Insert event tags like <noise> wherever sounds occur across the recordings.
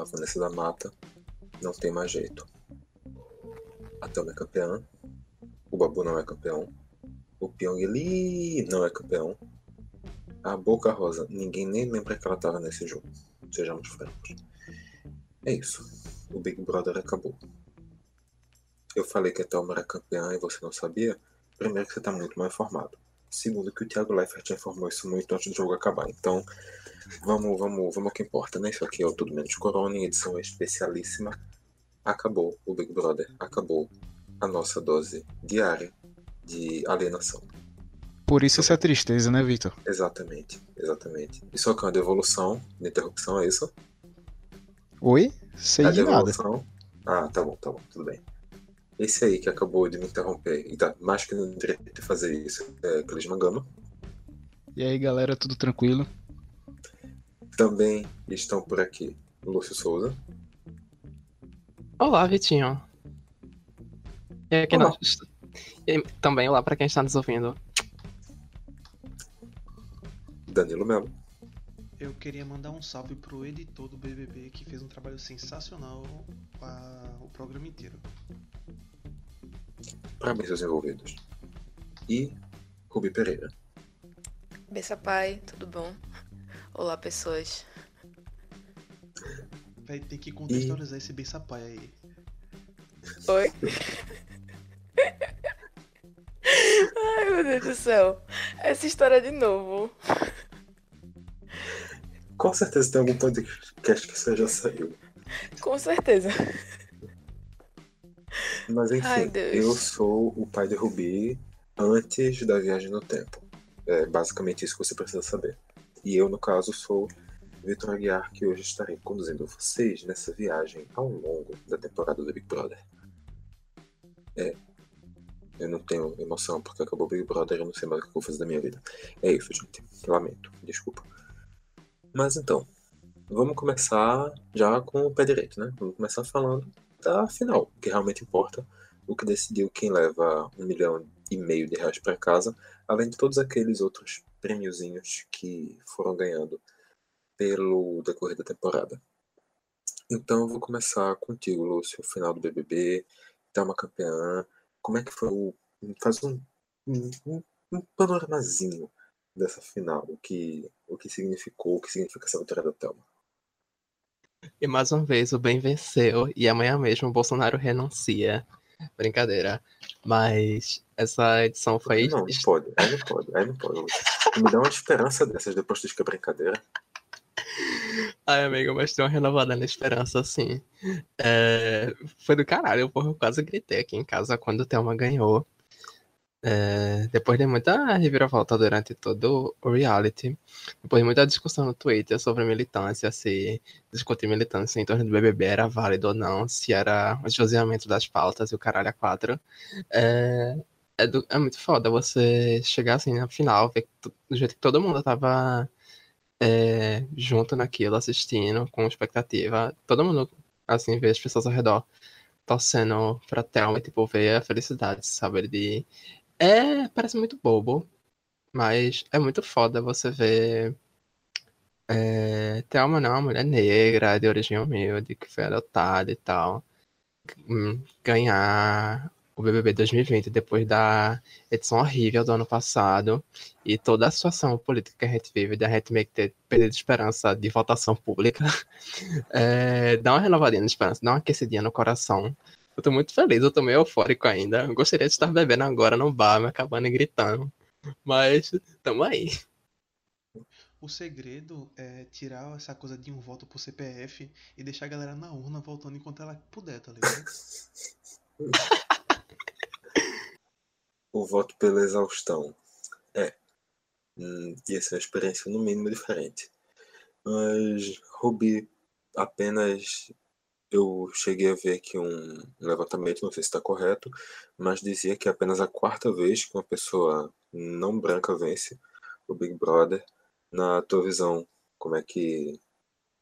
a Vanessa da Mata, não tem mais jeito. A Thelma é campeã. O Babu não é campeão. O Pyong Lee não é campeão. A Boca Rosa, ninguém nem lembra que ela estava nesse jogo. Sejamos francos. É isso. O Big Brother acabou. Eu falei que a Thelma era campeã e você não sabia? Primeiro que você está muito mal informado. Segundo que o Thiago Leifert informou isso muito antes do jogo acabar. Então, vamos, vamos, vamos ao que importa, né? Isso aqui é o Tudo Menos Corona, em edição especialíssima. Acabou o Big Brother. Acabou a nossa dose diária de alienação. Por isso essa tristeza, né, Vitor? Exatamente, exatamente. Isso é uma devolução de interrupção, é isso? Oi? Sei a de nada. devolução. Ah, tá bom, tá bom, tudo bem. Esse aí que acabou de me interromper e tá mais que no direito de fazer isso é Clis Mangano. E aí, galera, tudo tranquilo? Também estão por aqui Lúcio Souza. Olá, Vitinho. E aí, quem Olá. nós- e também olá pra quem está nos ouvindo. Danilo Melo. Eu queria mandar um salve pro editor do BBB que fez um trabalho sensacional a- o programa inteiro. Parabéns aos envolvidos. E Rubi Pereira. Bessa pai, tudo bom? Olá, pessoas. Vai ter que contextualizar esse bem sapai aí. Oi? Ai, meu Deus do céu. Essa história de novo. Com certeza tem algum podcast que você já saiu. Com certeza. Mas enfim, Ai, eu sou o pai de Rubi antes da viagem no tempo. É basicamente isso que você precisa saber. E eu, no caso, sou Vitor Aguiar, que hoje estarei conduzindo vocês nessa viagem ao longo da temporada do Big Brother. É. Eu não tenho emoção porque acabou o Big Brother, eu não sei mais o que eu vou fazer da minha vida. É isso, gente. Lamento. Desculpa. Mas então, vamos começar já com o pé direito, né? Vamos começar falando da final, o que realmente importa, o que decidiu quem leva um milhão e meio de reais para casa, além de todos aqueles outros prêmiozinhos que foram ganhando pelo decorrer da temporada. Então eu vou começar contigo, Lúcio, o final do BBB, Thelma campeã, como é que foi o... faz um, um- um panoramazinho dessa final, o que, o que significou, o que significa essa vitória da Thelma. E mais uma vez o bem venceu e amanhã mesmo o Bolsonaro renuncia. Brincadeira. Mas essa edição foi. Não, não pode, aí não pode, aí não pode. Me dá uma esperança dessas depois de que é brincadeira. Ai, amigo, mas tem uma renovada na esperança, assim. É, Foi do caralho, porra. Eu quase gritei aqui em casa quando o Thelma ganhou. É, Depois de muita reviravolta durante todo o reality, depois de muita discussão no Twitter sobre militância, se discutir militância em torno do BBB era válido ou não, se era o esvaziamento das pautas e o caralho a quatro. É, é, do- é muito foda você chegar assim na final, ver do jeito que todo mundo tava é, junto naquilo, assistindo, com expectativa. Todo mundo, assim, vê as pessoas ao redor torcendo pra Thelma e, tipo, ver a felicidade, sabe? De... É, parece muito bobo, mas é muito foda você ver é, Thelma não, é uma mulher negra, de origem humilde, que foi adotada e tal, hum, ganhar o BBB 2020 depois da edição horrível do ano passado e toda a situação política que a gente vive, da gente meio que ter perdido esperança de votação pública, <laughs> é, dá uma renovadinha na esperança, dá uma aquecidinha no coração. Eu tô muito feliz, eu tô meio eufórico ainda. Eu gostaria de estar bebendo agora no bar, me acabando e gritando. Mas tamo aí. O segredo é tirar essa coisa de um voto pro CPF e deixar a galera na urna voltando enquanto ela puder, tá ligado? <laughs> O voto pela exaustão. É. Hum, ia ser uma experiência no mínimo diferente. Mas Ruby apenas eu cheguei a ver aqui um levantamento, não sei se está correto, mas dizia que é apenas a quarta vez que uma pessoa não branca vence o Big Brother. Na tua visão, como é que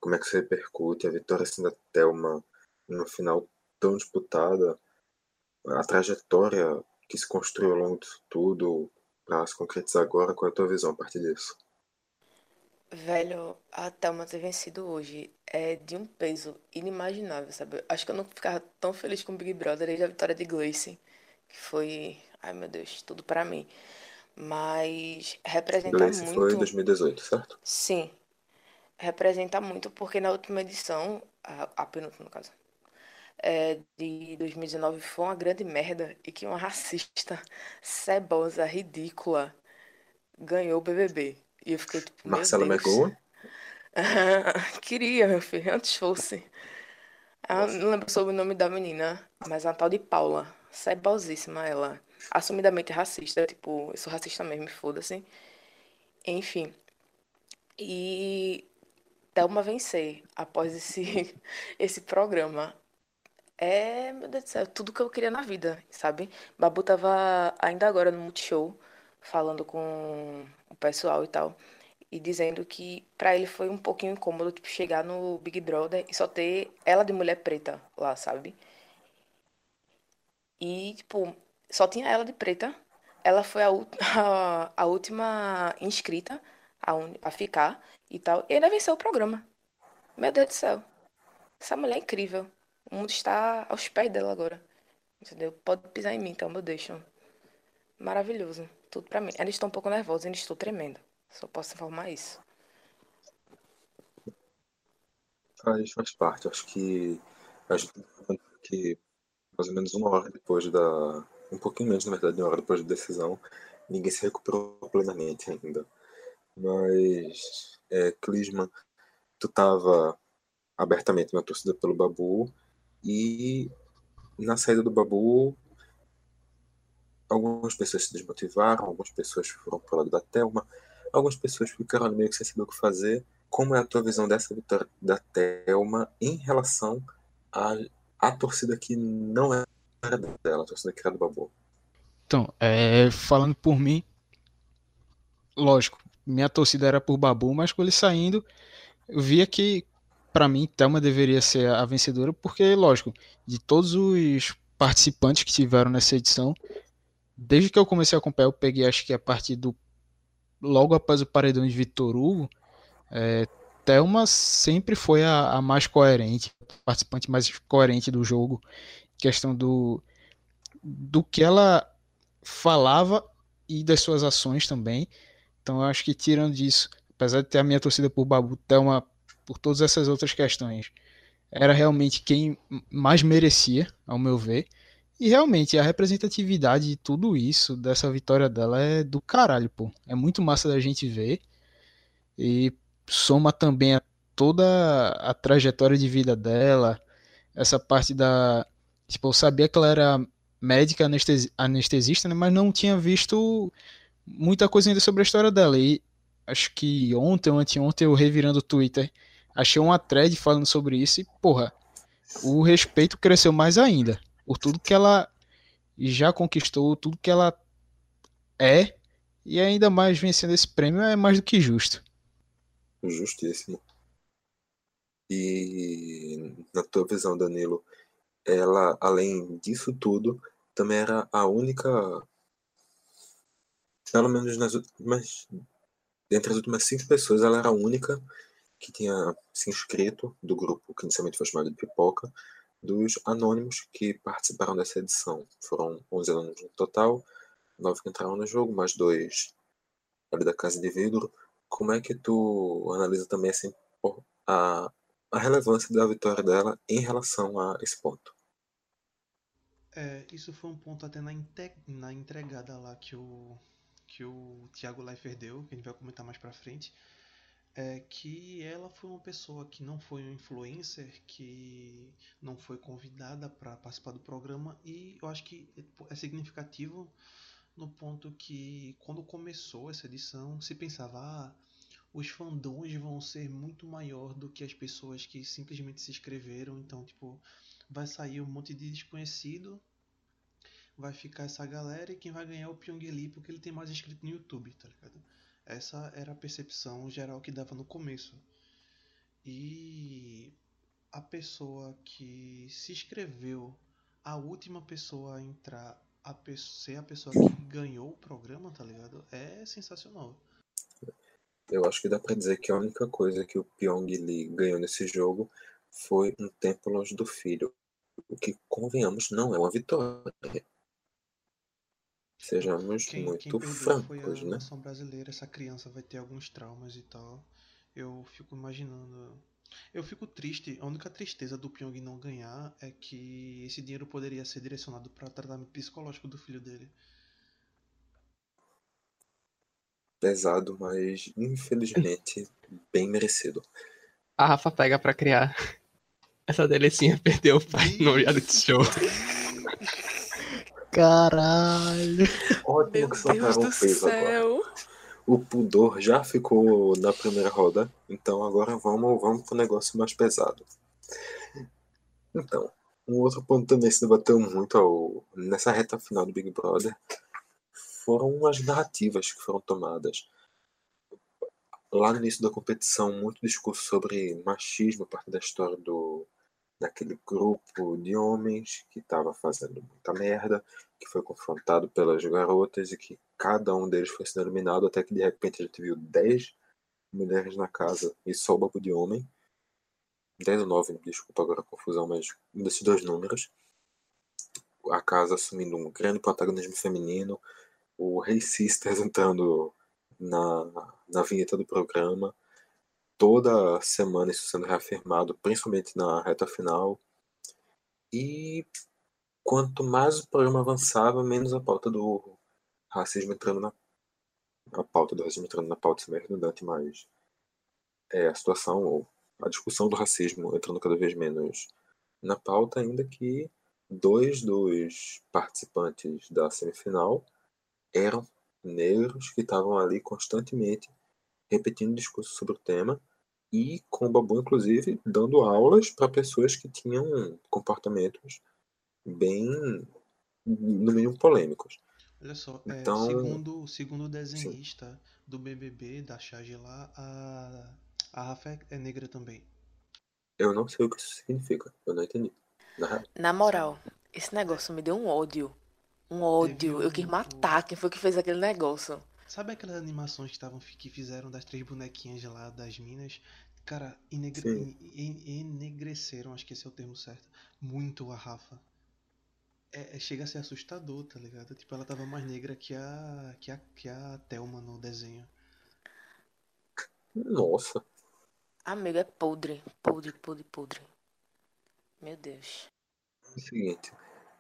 como é que se repercute a vitória assim da Thelma numa final tão disputada, a trajetória que se construiu ao longo disso tudo, Pra se concretizar agora, qual é a tua visão a partir disso? Velho, a Thelma ter vencido hoje é de um peso inimaginável, sabe? Acho que eu não ficava tão feliz com o Big Brother desde a vitória de Gleice, que foi, ai meu Deus, tudo pra mim. Mas representa Gleice foi em muito. 2018, certo? Sim, representa muito, porque na última edição, a, a penúltima no caso, é, de 2019 foi uma grande merda e que uma racista cebosa, ridícula, ganhou o BBB. E eu fiquei tipo, Marcela. McGowan? <laughs> Queria, meu filho, antes fosse. Eu não lembro sobre o nome da menina, mas é uma tal de Paula. Cebosíssima ela. Assumidamente racista, tipo, eu sou racista mesmo, foda-se. Enfim. E Thelma vencer após esse, <laughs> esse programa. É, meu Deus do céu, tudo que eu queria na vida, sabe? Babu tava ainda agora no Multishow, falando com o pessoal e tal, e dizendo que pra ele foi um pouquinho incômodo, tipo, chegar no Big Brother e só ter ela de mulher preta lá, sabe? E, tipo, só tinha ela de preta. Ela foi a, <laughs> a, última inscrita a, a ficar e tal, e ainda venceu o programa. Meu Deus do céu. Essa mulher é incrível. O mundo está aos pés dela agora. Entendeu? Pode pisar em mim, então, meu deixo. Maravilhoso. Tudo pra mim. Ainda estou um pouco nervosa, ainda estou tremendo. Só posso informar isso. Faz, faz parte. Acho que a gente que mais ou menos uma hora depois da. Um pouquinho menos, na verdade, de uma hora depois da decisão, ninguém se recuperou plenamente ainda. Mas, é, tu tava abertamente na torcida pelo Babu e na saída do Babu, algumas pessoas se desmotivaram, algumas pessoas foram pro lado da Thelma, algumas pessoas ficaram meio que sem saber o que fazer. Como é a tua visão dessa vitória da Thelma em relação à, à torcida que não era dela, a torcida que era do Babu? Então, é, falando por mim, lógico, minha torcida era por Babu, mas com ele saindo, eu via que, pra mim, Thelma deveria ser a vencedora, porque, lógico, de todos os participantes que tiveram nessa edição, desde que eu comecei a acompanhar, eu peguei, acho que a partir do. Logo após o paredão de Vitor Hugo, é, Thelma sempre foi a, a mais coerente, a participante mais coerente do jogo, questão do, do que ela falava e das suas ações também. Então eu acho que tirando disso, apesar de ter a minha torcida por Babu, Thelma, por todas essas outras questões, era realmente quem mais merecia, ao meu ver. E realmente a representatividade de tudo isso, dessa vitória dela, é do caralho, pô. É muito massa da gente ver. E soma também a toda a trajetória de vida dela, essa parte da. Tipo, eu sabia que ela era médica anestesi anestesista, né, mas não tinha visto muita coisa ainda sobre a história dela. E acho que ontem ou anteontem eu revirando o Twitter, achei uma thread falando sobre isso e, porra, o respeito cresceu mais ainda. Por tudo que ela já conquistou, tudo que ela é, e ainda mais vencendo esse prêmio é mais do que justo. Justíssimo. E na tua visão, Danilo, ela, além disso tudo, também era a única, pelo menos nas últimas, dentre as últimas cinco pessoas, ela era a única que tinha se inscrito do grupo que inicialmente foi chamado de Pipoca, dos anônimos que participaram dessa edição. Foram 11 anônimos no total, nove que entraram no jogo, mais dois ali da Casa de Vidro. Como é que tu analisa também assim, a, a relevância da vitória dela em relação a esse ponto? É, isso foi um ponto até na, na entregada lá que o, que o Thiago Leifert deu, que a gente vai comentar mais pra frente. É que ela foi uma pessoa que não foi um influencer, que não foi convidada para participar do programa, e eu acho que é significativo no ponto que quando começou essa edição se pensava, ah, os fandons vão ser muito maior do que as pessoas que simplesmente se inscreveram, então tipo, vai sair um monte de desconhecido, vai ficar essa galera e quem vai ganhar é o Pyong Lee porque ele tem mais inscrito no YouTube, tá ligado? Essa era a percepção geral que dava no começo. E a pessoa que se inscreveu, a última pessoa a entrar a ser a pessoa que ganhou o programa, tá ligado? É sensacional. Eu acho que dá pra dizer que a única coisa que o Pyong Lee ganhou nesse jogo foi um tempo longe do filho. O que, convenhamos, não é uma vitória. Sejamos Quem, muito quem francos, a né? brasileira. Essa criança vai ter alguns traumas e tal. Eu fico imaginando. Eu fico triste. A única tristeza do Pyong não ganhar é que esse dinheiro poderia ser direcionado para tratamento psicológico do filho dele. Pesado, mas infelizmente bem merecido. A Rafa pega pra criar. Essa delicinha perdeu o pai no reality show. Caralho. Ótimo Meu que soltaram Deus o do peso agora. céu. O pudor já ficou na primeira roda, então agora vamos, vamos pro negócio mais pesado. Então, um outro ponto também se debateu muito ao- nessa reta final do Big Brother foram as narrativas que foram tomadas. Lá no início da competição, muito discurso sobre machismo a partir da história do daquele grupo de homens que estava fazendo muita merda, que foi confrontado pelas garotas e que cada um deles foi sendo eliminado até que de repente a gente viu 10 mulheres na casa e só o babu de homem. 10 ou 9, desculpa agora a confusão, mas um desses dois números. A casa assumindo um grande protagonismo feminino, o Rei Sisters <laughs> entrando na, na vinheta do programa, toda semana isso sendo reafirmado, principalmente na reta final. E quanto mais o programa avançava, menos a pauta do racismo entrando na. A pauta do racismo entrando na pauta, isso é redundante, mas. É a situação, ou a discussão do racismo entrando cada vez menos na pauta, ainda que dois dos participantes da semifinal eram negros que estavam ali constantemente repetindo discursos sobre o tema e com o Babu, inclusive, dando aulas para pessoas que tinham comportamentos bem, no mínimo, polêmicos. Olha só, é, Então- segundo, segundo o desenhista do BBB, da Charge lá, a, a Rafa é- é negra também. Eu não sei o que isso significa, eu não entendi. Na. Na moral, esse negócio me deu um ódio. Um ódio. Eu quis matar quem foi que fez aquele negócio. Sabe aquelas animações que, tavam, que fizeram das três bonequinhas lá das minas? Cara, enegre- en- enegreceram, acho que esse é o termo certo, muito a Rafa. É, é- chega a ser assustador, tá ligado? Tipo, ela tava mais negra que a, que a, que a Thelma no desenho. Nossa, Amigo, é podre. Podre, podre, podre. Meu Deus. é o seguinte.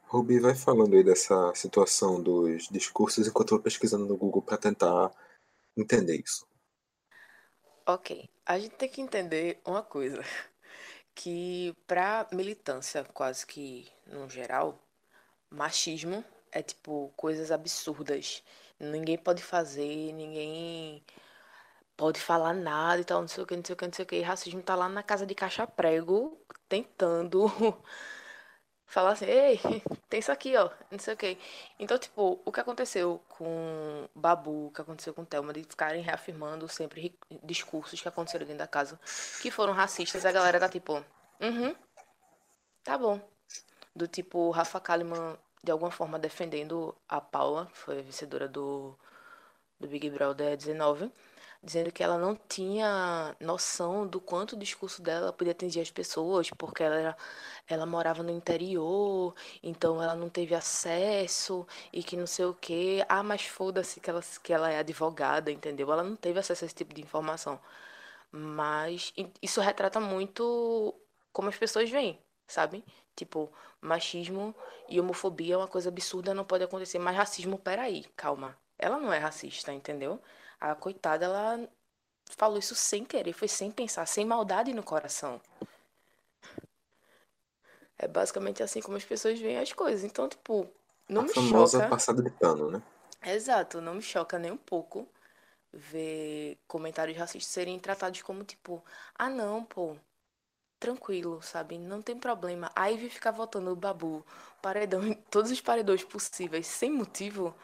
Ruby vai falando aí dessa situação dos discursos enquanto eu vou pesquisando no Google para tentar entender isso. Ok, a gente tem que entender uma coisa, <laughs> que pra militância, quase que no geral, machismo é tipo coisas absurdas. Ninguém pode fazer, ninguém pode falar nada e tal, não sei o que, não sei o que, não sei o que. E racismo tá lá na casa de caixa prego, tentando <laughs> falar assim, ei, <laughs> tem isso aqui, ó, não sei o que. Então, tipo, o que aconteceu com Babu, o que aconteceu com Thelma, de ficarem reafirmando sempre discursos que aconteceram dentro da casa que foram racistas, a galera tá tipo, uhum, tá bom. Do tipo, Rafa Kalimann, de alguma forma, defendendo a Paula, que foi vencedora do, do Big Brother 19, dizendo que ela não tinha noção do quanto o discurso dela podia atingir as pessoas, porque ela era ela morava no interior, então ela não teve acesso e que não sei o quê. Ah, mas foda-se que ela, que ela é advogada, entendeu? Ela não teve acesso a esse tipo de informação. Mas isso retrata muito como as pessoas veem, sabe? Tipo, machismo e homofobia é uma coisa absurda, não pode acontecer. Mas racismo, peraí, calma. Ela não é racista, entendeu? A coitada, ela falou isso sem querer, foi sem pensar, sem maldade no coração. É basicamente assim como as pessoas veem as coisas. Então, tipo, não a me famosa choca. passada de pano, né? Exato, não me choca nem um pouco ver comentários racistas serem tratados como tipo, ah não, pô, tranquilo, sabe? Não tem problema. A Ivy ficar votando o Babu, paredão, todos os paredões possíveis, sem motivo,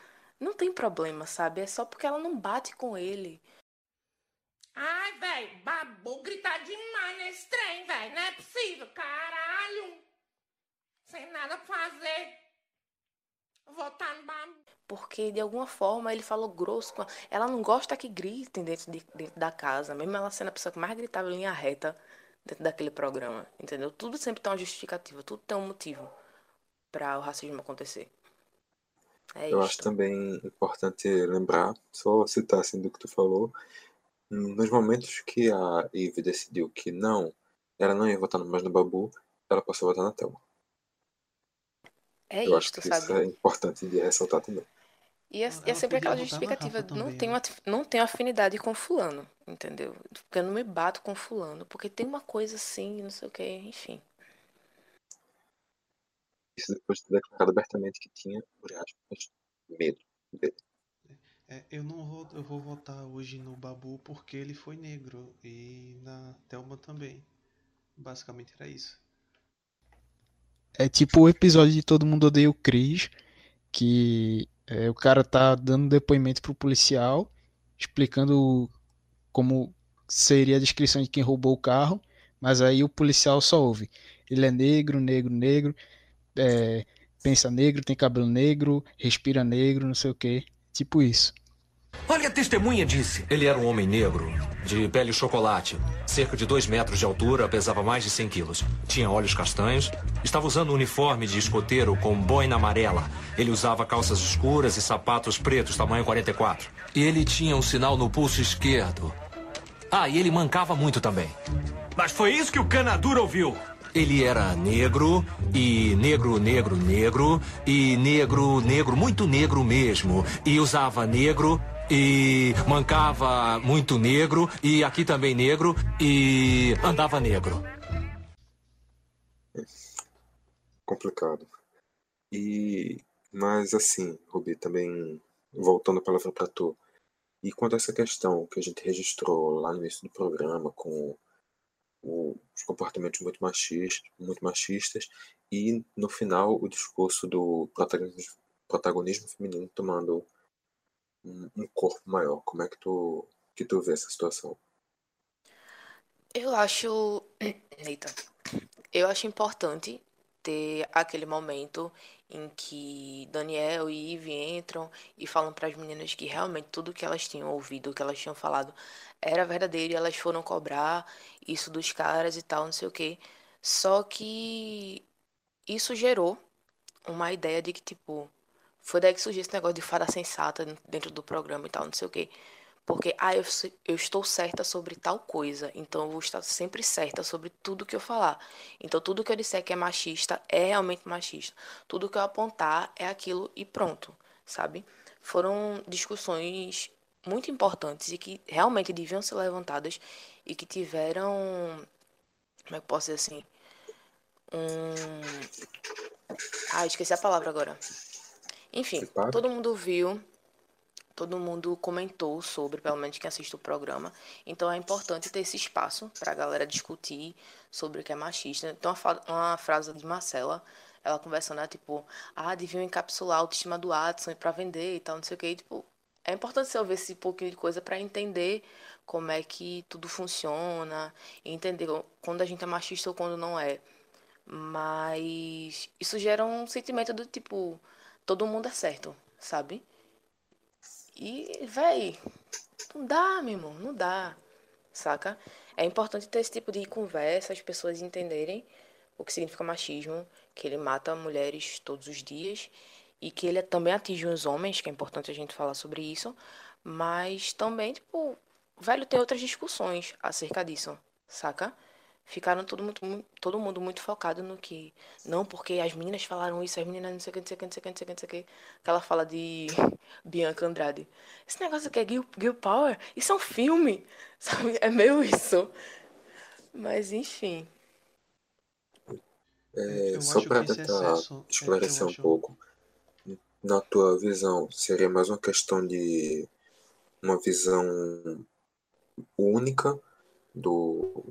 não tem problema, sabe? É só porque ela não bate com ele. Ai, velho, babu gritar demais nesse trem, velho. Não é possível, caralho. Sem nada pra fazer. Votar Porque de alguma forma ele falou grosso com ela. Ela não gosta que gritem dentro, de, dentro da casa, mesmo ela sendo a pessoa que mais gritava em linha reta dentro daquele programa, entendeu? Tudo sempre tem uma justificativa, tudo tem um motivo para o racismo acontecer. É Eu acho isto. também importante lembrar, só citar assim do que tu falou, nos momentos que a Eve decidiu que não, ela não ia votar mais no Babu, ela passou a votar na Thelma. É Eu acho isto, que sabe? isso é importante de ressaltar também. E é, e é sempre aquela justificativa, não também, tenho, né? não tenho afinidade com fulano, entendeu? Porque eu não me bato com fulano, porque tem uma coisa assim, não sei o que, enfim. Isso depois de ter declarado abertamente que tinha, por aspas, medo dele. É, eu não vou, eu vou votar hoje no Babu porque ele foi negro e na Thelma também. Basicamente era isso. É tipo o episódio de Todo Mundo Odeia o Chris, que é, o cara tá dando depoimento pro policial, explicando como seria a descrição de quem roubou o carro, mas aí o policial só ouve. Ele é negro, negro, negro, é, pensa negro, tem cabelo negro, respira negro, não sei o que. Tipo isso. Olha, a testemunha disse. Ele era um homem negro, de pele chocolate, cerca de 2 metros de altura, pesava mais de 100 quilos. Tinha olhos castanhos, estava usando um uniforme de escoteiro com boina amarela. Ele usava calças escuras e sapatos pretos, tamanho 44. E ele tinha um sinal no pulso esquerdo. Ah, e ele mancava muito também. Mas foi isso que o Canadura ouviu. Ele era negro, e negro, negro, negro, e negro, negro, muito negro mesmo. E usava negro, e mancava muito negro, e aqui também negro, e andava negro. complicado. E mas assim, Rubi, também voltando a palavra para tu. E quanto a essa questão que a gente registrou lá no início do programa com o- os comportamentos muito machistas, muito machistas e no final o discurso do protagonismo, protagonismo feminino tomando um, um corpo maior. Como é que tu que tu vê essa situação? Eu acho. <clears throat> Eita. Eu acho importante ter aquele momento em que Daniel e Ivy entram e falam para as meninas que realmente tudo que elas tinham ouvido, que elas tinham falado, era verdadeiro e elas foram cobrar isso dos caras e tal, não sei o quê. Só que isso gerou uma ideia de que, tipo, foi daí que surgiu esse negócio de fada sensata dentro do programa e tal, não sei o quê. Porque, ah, eu, eu estou certa sobre tal coisa, então eu vou estar sempre certa sobre tudo que eu falar. Então, tudo que eu disser que é machista é realmente machista. Tudo que eu apontar é aquilo e pronto, sabe? Foram discussões muito importantes e que realmente deviam ser levantadas e que tiveram, como é que posso dizer assim? Um. Ah, esqueci a palavra agora. Enfim, todo mundo viu, todo mundo comentou sobre, pelo menos quem assiste o programa. Então é importante ter esse espaço para a galera discutir sobre o que é machista. Então, uma, frase de Marcela, ela conversando, né, tipo, ah, deviam encapsular a autoestima do Watson para vender e tal, não sei o que. tipo, é importante você ouvir esse pouquinho de coisa para entender como é que tudo funciona, entender quando a gente é machista ou quando não é. Mas isso gera um sentimento do tipo, todo mundo é certo, sabe? E, véi, não dá, meu irmão, não dá, saca? É importante ter esse tipo de conversa, as pessoas entenderem o que significa machismo, que ele mata mulheres todos os dias e que ele também atinge os homens, que é importante a gente falar sobre isso, mas também, tipo, velho, tem outras discussões acerca disso, saca? Ficaram todo, muito, mu- todo mundo muito focado no que. Não, porque as meninas falaram isso, as meninas não sei o que, não sei o que, não sei o que, não sei o que, não sei o que. Aquela fala de <laughs> Bianca Andrade. Esse negócio aqui é Gil, Gil Power? Isso é um filme, <laughs> sabe? É meio isso. Mas, enfim. É, só acho para esse tentar excesso, é, esclarecer eu um acho- pouco, na tua visão, seria mais uma questão de uma visão única do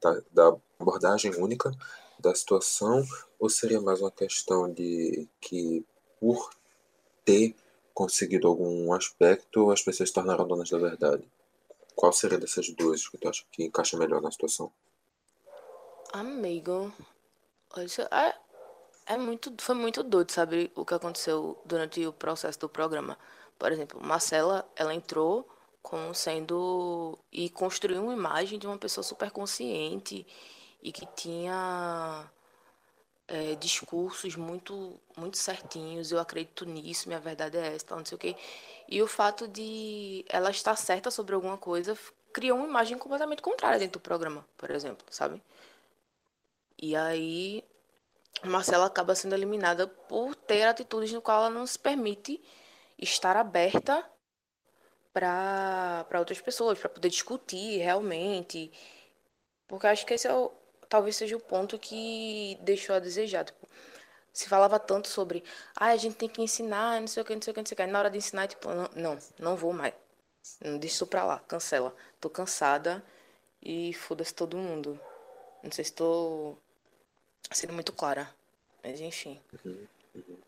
da, da abordagem única da situação, ou seria mais uma questão de que por ter conseguido algum aspecto, as pessoas se tornaram donas da verdade? Qual seria dessas duas que tu acha que encaixa melhor na situação? Amigo, isso é, É muito, foi muito doido, sabe, o que aconteceu durante o processo do programa. Por exemplo, Marcela, ela entrou como sendo e construiu uma imagem de uma pessoa super consciente e que tinha é, discursos muito muito certinhos. Eu acredito nisso, minha verdade é essa, não sei o quê. E o fato de ela estar certa sobre alguma coisa criou uma imagem completamente contrária dentro do programa, por exemplo, sabe? E aí Marcela acaba sendo eliminada por ter atitudes no qual ela não se permite estar aberta para outras pessoas, para poder discutir realmente. Porque acho que esse é o, talvez seja o ponto que deixou a desejar. Tipo, se falava tanto sobre, ah, a gente tem que ensinar, não sei o que, não sei o que, não sei o que. Na hora de ensinar, tipo, não, não, não vou mais. Não deixa isso pra lá, cancela. Tô cansada e foda-se todo mundo. Não sei se tô sendo muito clara, mas enfim. Uhum, uhum.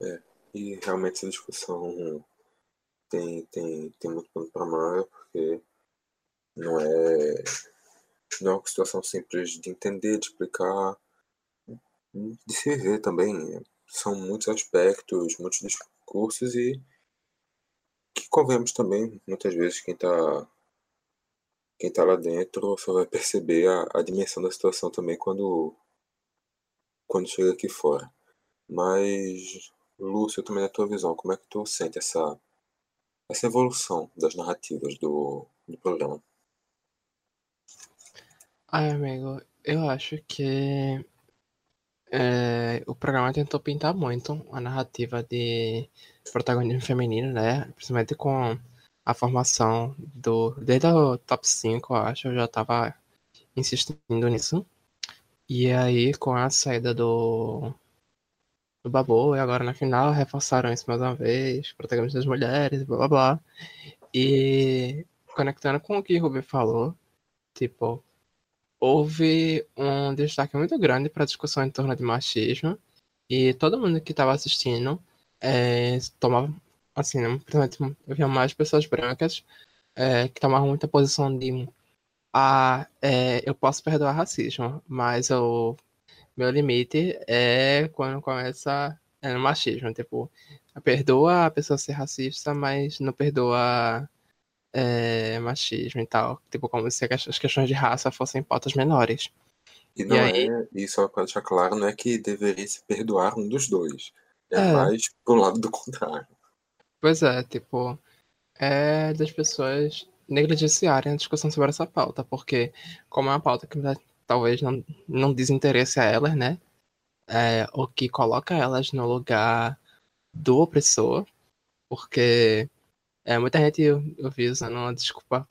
É, e realmente essa discussão tem, tem, tem muito pano para manga, porque não é, não é uma situação simples de entender, de explicar, de se ver também. São muitos aspectos, muitos discursos e que convenhamos também, muitas vezes, quem está quem tá lá dentro só vai perceber a, a dimensão da situação também quando, quando chega aqui fora. Mas, Lúcio, também na tua visão, como é que tu sente essa essa evolução das narrativas do, do programa? Ai, amigo, eu acho que é, o programa tentou pintar muito a narrativa de protagonismo feminino, né? Principalmente com a formação do. Desde o top 5, eu acho, eu já tava insistindo nisso. E aí, com a saída do do Babu, e agora na final reforçaram isso mais uma vez, protagonistas mulheres, blá blá blá. E conectando com o que o Ruby falou, tipo, houve um destaque muito grande para a discussão em torno de machismo, e todo mundo que estava assistindo é, tomava, assim, né, principalmente eu via mais pessoas brancas é, que tomavam muita posição de ah, é, eu posso perdoar racismo, mas eu meu limite é quando começa é, no machismo. Tipo, perdoa a pessoa ser racista, mas não perdoa é, machismo e tal. Tipo, como se as questões de raça fossem pautas menores. E não e aí... é, e só para deixar claro, não é que deveria se perdoar um dos dois. É, é. mais pro lado do contrário. Pois é, tipo, é das pessoas negligenciarem a discussão sobre essa pauta, porque como é uma pauta que talvez não, não desinteresse a elas, né? É, o que coloca elas no lugar do opressor, porque é, muita gente eu, eu vi usando uma desculpa,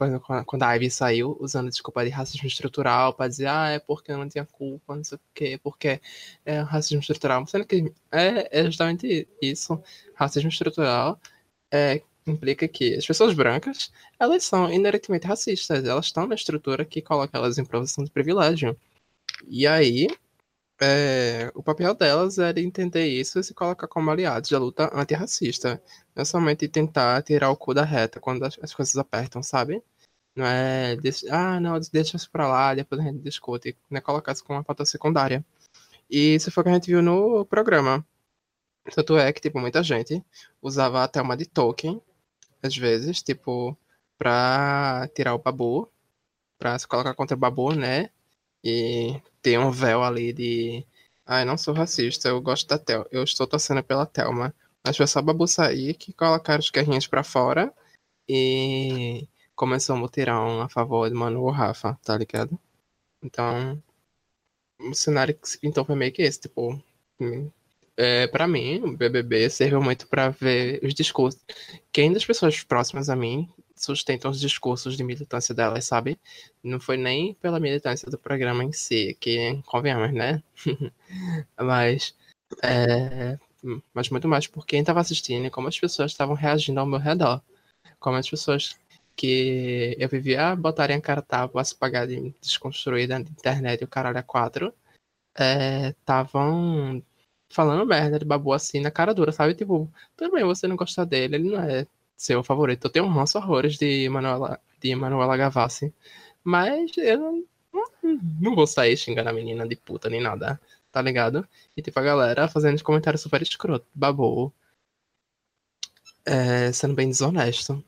quando a Ivy saiu, usando desculpa de racismo estrutural para dizer, ah, é porque eu não tinha culpa, não sei o quê, porque é racismo estrutural. Sendo que é, é justamente isso. Racismo estrutural é implica que as pessoas brancas, elas são inerentemente racistas, elas estão na estrutura que coloca elas em posição de privilégio. E aí, é, o papel delas é de entender isso e se colocar como aliados da luta antirracista. Não é somente tentar tirar o cu da reta quando as, as coisas apertam, sabe? Não é, ah, não, deixa isso pra lá, depois a gente discute. Não é colocar isso como uma pauta secundária. E isso foi o que a gente viu no programa. Tanto é que, tipo, muita gente usava a Thelma de Tolkien às vezes, tipo, pra tirar o babu, pra se colocar contra o babu, né? E ter um véu ali de. Ai, não sou racista, eu gosto da Thelma. Eu estou torcendo pela Thelma. Mas foi só o babu sair que colocaram os carrinhos pra fora e começou um mutirão a favor de Manu ou Rafa, tá ligado? Então, o cenário que se pintou foi meio que esse, tipo, é, para mim, o BBB serviu muito para ver os discursos. Quem das pessoas próximas a mim sustentam os discursos de militância delas, sabe? Não foi nem pela militância do programa em si, que convenhamos, né? <laughs> mas, é, mas muito mais por quem estava assistindo e como as pessoas estavam reagindo ao meu redor. Como as pessoas que eu vivia botarem a cara tava se pagar de desconstruída na internet e o caralho a quatro estavam é, falando merda de Babu assim na cara dura, sabe? Tipo, tudo bem você não gostar dele, ele não é seu favorito. Eu tenho um ranço horrores de Manuela, de Manuela Gavassi. Mas eu não, não, vou sair xingando a menina de puta nem nada. tá ligado? E tipo, a galera fazendo comentários super escroto, babou. É, sendo bem desonesto.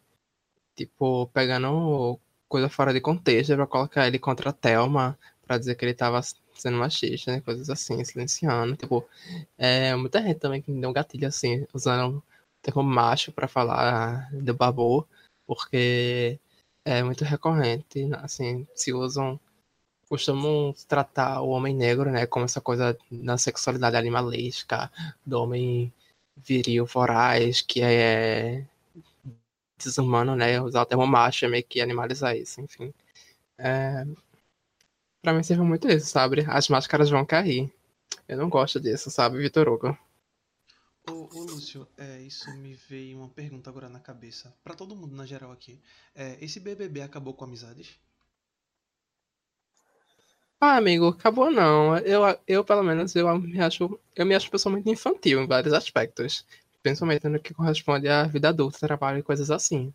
Tipo, pegando coisa fora de contexto pra colocar ele contra a Thelma, pra dizer que ele tava sendo machista, né? Coisas assim, silenciando. Tipo, é, muita gente também que me deu um gatilho assim, usando o termo macho pra falar do babô, porque é muito recorrente, assim, se usam costumam tratar o homem negro, né, como essa coisa da sexualidade animalesca, do homem viril, voraz, que é desumano, né, usar o termo macho é meio que animalizar isso, enfim. É... Pra mim serve muito isso, sabe? As máscaras vão cair. Eu não gosto disso, sabe, Vitor Hugo? Ô, ô Lúcio, é, isso me veio uma pergunta agora na cabeça. Pra todo mundo na geral aqui. É, esse BBB acabou com amizades? Ah, amigo, acabou não. Eu, eu pelo menos, eu me acho, eu me acho pessoalmente infantil em vários aspectos. Principalmente no que corresponde à vida adulta, trabalho e coisas assim.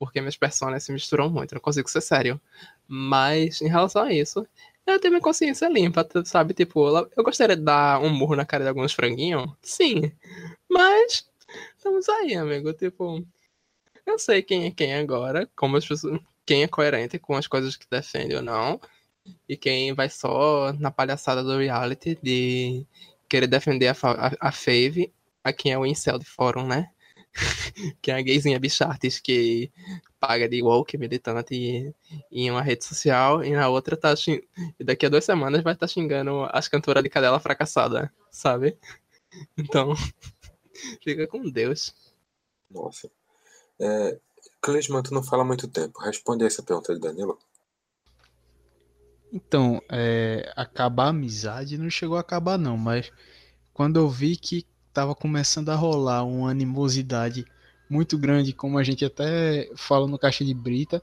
Porque minhas personagens se misturam muito, não consigo ser sério. Mas, em relação a isso, eu tenho minha consciência limpa, sabe? Tipo, eu gostaria de dar um murro na cara de alguns franguinhos? Sim. Mas, estamos aí, amigo. Tipo, eu sei quem é quem agora, como as pessoas, quem é coerente com as coisas que defende ou não. E quem vai só na palhaçada do reality de querer defender a, a, a Fave, a quem é o incel de fórum, né? <laughs> que é a gayzinha bichartes que paga de woke militante em uma rede social e na outra tá xing... e daqui a duas semanas vai estar tá xingando as cantoras de cadela fracassada, sabe? <laughs> Então, <laughs> fica com Deus. Nossa. É, Clisman, tu não fala muito tempo. Responde essa pergunta de Danilo. Então, é, acabar a amizade não chegou a acabar não, mas quando eu vi que tava começando a rolar uma animosidade muito grande, como a gente até fala no Caixa de Brita,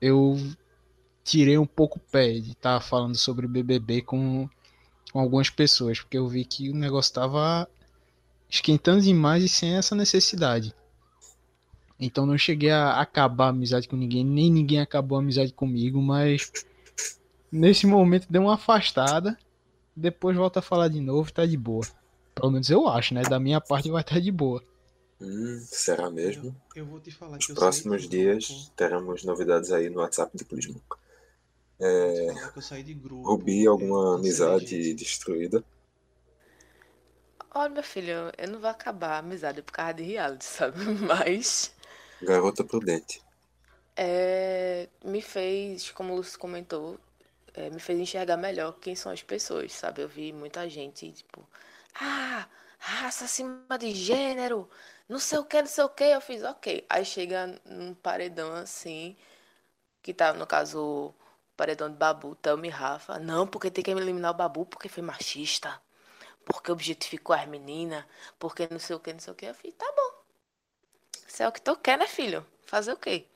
eu tirei um pouco o pé de estar tá falando sobre BBB com, com algumas pessoas, porque eu vi que o negócio tava esquentando demais e sem essa necessidade. Então não cheguei a acabar a amizade com ninguém, nem ninguém acabou a amizade comigo, mas Nesse momento deu uma afastada. Depois volta a falar de novo, tá de boa. Pelo menos eu acho, né? Da minha parte vai estar de boa. Hum, será mesmo? Eu, eu vou te falar Nos próximos dias grupo. teremos novidades aí no WhatsApp de Clismo. É... Grupo, Rubi, alguma amizade destruída? Olha, meu filho, eu não vou acabar a amizade por causa de reality, sabe? <laughs> Mas. Garota prudente. É, me fez, como o Lúcio comentou, é, me fez enxergar melhor quem são as pessoas, sabe? Eu vi muita gente, tipo, ah, raça acima de gênero, não sei o que, não sei o que. Eu fiz, ok. Aí chega num paredão assim, que tá, no caso, o paredão de Babu, Thelma e Rafa. Não, porque tem que eliminar o Babu porque foi machista, porque objetificou as meninas, porque não sei o que, não sei o que. Eu fiz, tá bom. Se é o que tu quer, né, filho? Fazer o quê?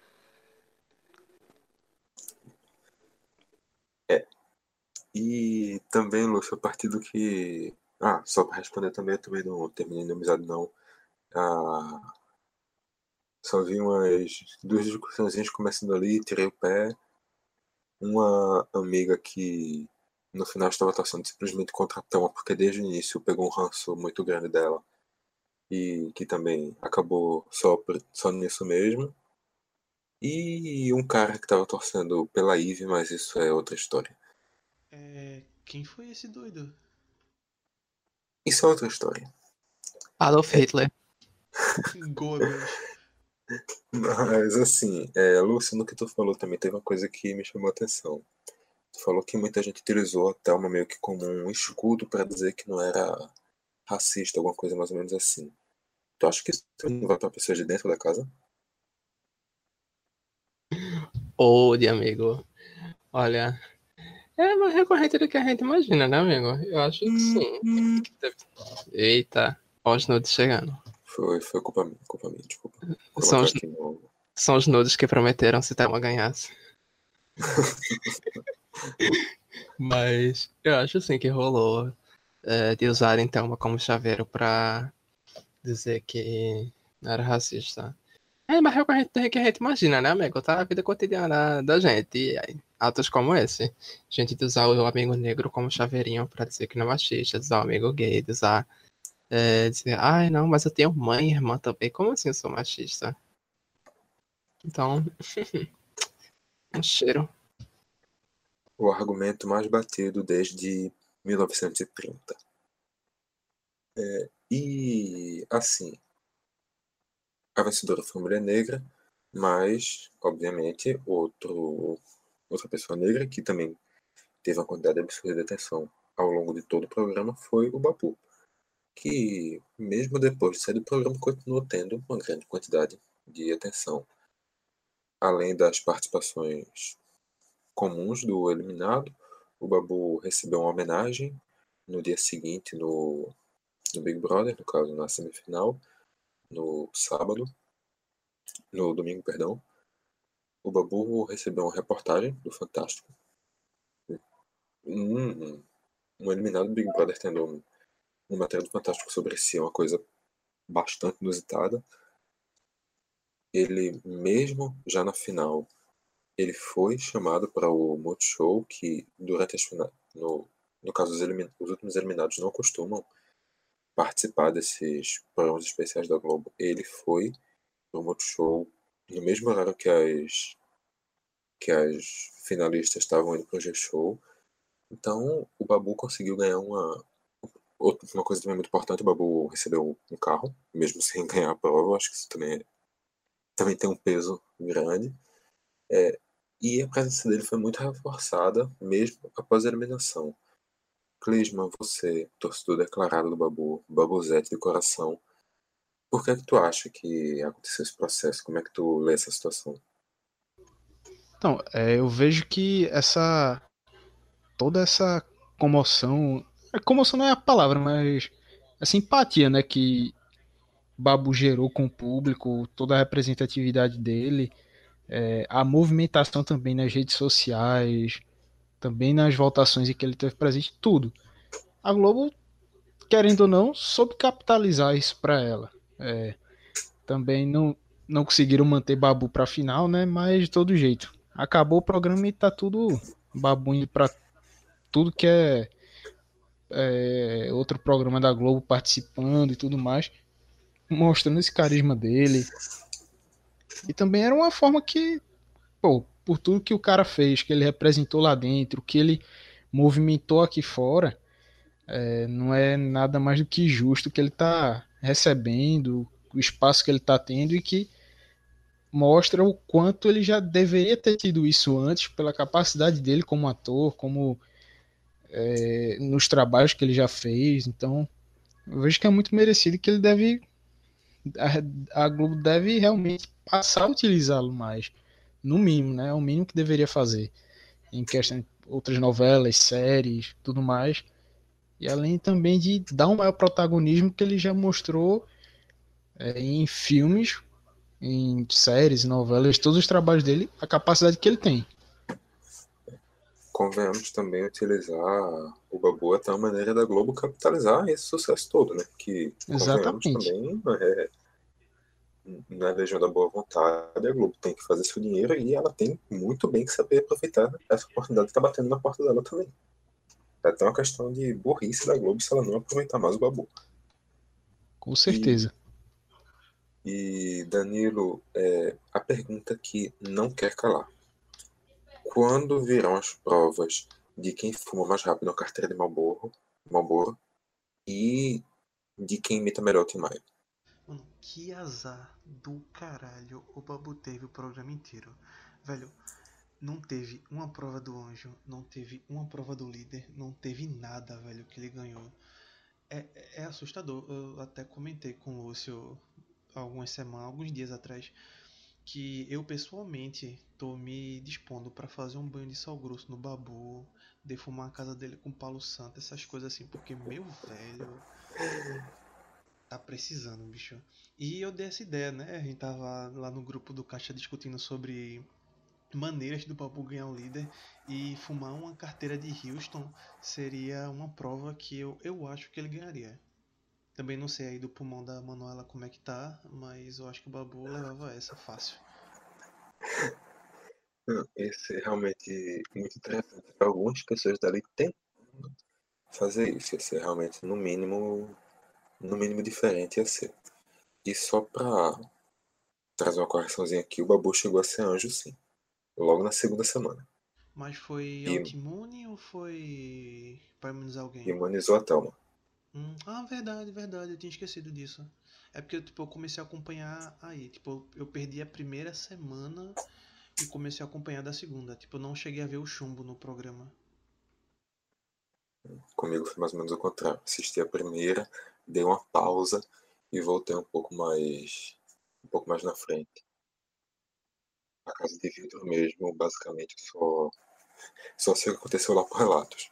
E também, Lúcio, a partir do que. Ah, só para responder também, eu também não terminei de amizade, não. Ah, só vi umas duas discussões começando ali, tirei o pé. Uma amiga que no final estava torcendo simplesmente contra a Tama, porque desde o início pegou um ranço muito grande dela. E que também acabou só, só nisso mesmo. E um cara que estava torcendo pela Eve, mas isso é outra história. É, quem foi esse doido? Isso é outra história. Adolf Hitler. Mas assim, é, Lúcio, no que tu falou também teve uma coisa que me chamou a atenção. Tu falou que muita gente utilizou a Thelma meio que como um escudo para dizer que não era racista, alguma coisa mais ou menos assim. Tu acha que isso não vai para pessoas de dentro da casa? Ô, de amigo. Olha, é mais recorrente do que a gente imagina, né, amigo? Eu acho que sim. Eita, olha os nudes chegando. Foi, foi culpa minha, culpa minha, desculpa. São os, são os nudes que prometeram se Thelma ganhasse. <laughs> Mas eu acho assim que rolou é, de usarem Thelma como chaveiro pra dizer que não era racista. É, mas é o que a gente, que a gente imagina, né, amigo? Tá a vida cotidiana da gente. Atos como esse. Gente de usar o amigo negro como chaveirinho pra dizer que não é machista, usar o amigo gay, usar. É, dizer, ai, não, mas eu tenho mãe e irmã também. Como assim eu sou machista? Então. <laughs> um cheiro. O argumento mais batido desde 1930. É, e, assim, a vencedora foi uma mulher negra, mas, obviamente, outro, outra pessoa negra que também teve uma quantidade absurda de atenção ao longo de todo o programa foi o Babu, que, mesmo depois de sair do programa, continuou tendo uma grande quantidade de atenção. Além das participações comuns do eliminado, o Babu recebeu uma homenagem no dia seguinte no, no Big Brother, no caso na semifinal, no sábado, no domingo, perdão, o Babu recebeu uma reportagem do Fantástico. Um, um eliminado do Big Brother tendo um, uma matéria do Fantástico sobre si, uma coisa bastante inusitada. Ele, mesmo já na final, ele foi chamado para o Multishow, que durante as finais, no, no caso, os, elimin, os últimos eliminados não costumam participar desses programas especiais da Globo. Ele foi no Multishow no mesmo horário que as que as finalistas estavam indo para o G-Show. Então, o Babu conseguiu ganhar uma uma coisa também muito importante, o Babu recebeu um carro, mesmo <laughs> sem ganhar a prova, acho que isso também, é, também tem um peso grande. É, e a presença dele foi muito reforçada, mesmo após a eliminação. Clisman, você, torcedor declarado do Babu, Babuzete de coração, por que, é que tu acha que aconteceu esse processo? Como é que tu lê essa situação? Então, é, eu vejo que essa. toda essa comoção. Comoção não é a palavra, mas. Essa empatia, né? Que Babu gerou com o público, toda a representatividade dele, é, a movimentação também nas redes sociais, também nas votações em que ele teve presente, tudo. A Globo, querendo ou não, soube capitalizar isso para ela. É, também não, não conseguiram manter Babu para final, né? Mas de todo jeito. Acabou o programa e tá tudo Babu indo para tudo que é, é, outro programa da Globo participando e tudo mais, mostrando esse carisma dele. E também era uma forma que, pô, por tudo que o cara fez, que ele representou lá dentro, que ele movimentou aqui fora, é, não é nada mais do que justo que ele tá recebendo, o espaço que ele está tendo e que mostra o quanto ele já deveria ter tido isso antes pela capacidade dele como ator, como é, nos trabalhos que ele já fez. Então, eu vejo que é muito merecido que ele deve a, a Globo deve realmente passar a utilizá-lo mais, no mínimo, né? É o mínimo que deveria fazer em questão de outras novelas, séries, tudo mais. E além também de dar um maior protagonismo que ele já mostrou é, em filmes, em séries, novelas, todos os trabalhos dele, a capacidade que ele tem. Convenhamos também utilizar o Babu até uma maneira da Globo capitalizar esse sucesso todo, né? Que Exatamente. também é, na é Legião da Boa Vontade, a Globo tem que fazer seu dinheiro e ela tem muito bem que saber aproveitar essa oportunidade que está batendo na porta dela também. É até uma questão de burrice da Globo se ela não aproveitar mais o Babu. Com certeza. E, e Danilo, é, a pergunta que não quer calar. Quando virão as provas de quem fuma mais rápido a carteira de Malboro, Malboro e de quem imita melhor o Tim Maia? Que azar do caralho o Babu teve o programa inteiro. Velho, não teve uma prova do anjo, não teve uma prova do líder, não teve nada, velho, que ele ganhou. É, é assustador. Eu até comentei com o Lúcio algumas semanas, alguns dias atrás, que eu pessoalmente tô me dispondo para fazer um banho de sal grosso no babu, defumar a casa dele com Paulo Santo, essas coisas assim, porque meu velho tá precisando, bicho. E eu dei essa ideia, né? A gente tava lá no grupo do Caixa discutindo sobre maneiras do Babu ganhar o líder e fumar uma carteira de Houston seria uma prova que eu, eu acho que ele ganharia. Também não sei aí do pulmão da Manuela como é que tá, mas eu acho que o Babu levava essa fácil. Não, Esse é realmente muito interessante. Algumas pessoas dali tentam fazer isso. Ia ser realmente, no mínimo, no mínimo diferente ia ser. E só pra trazer uma correçãozinha aqui, o Babu chegou a ser anjo, sim. Logo na segunda semana. Mas foi autoimune ou foi pra imunizar alguém? Imunizou a Thelma. Hum, ah, verdade, verdade, eu tinha esquecido disso. É porque tipo, eu comecei a acompanhar aí. Tipo, eu perdi a primeira semana e comecei a acompanhar da segunda. Tipo, eu não cheguei a ver o chumbo no programa. Comigo foi mais ou menos o contrário. Assisti a primeira, dei uma pausa e voltei um pouco mais um pouco mais na frente. A casa de vidro mesmo, basicamente só só sei o que aconteceu lá por relatos.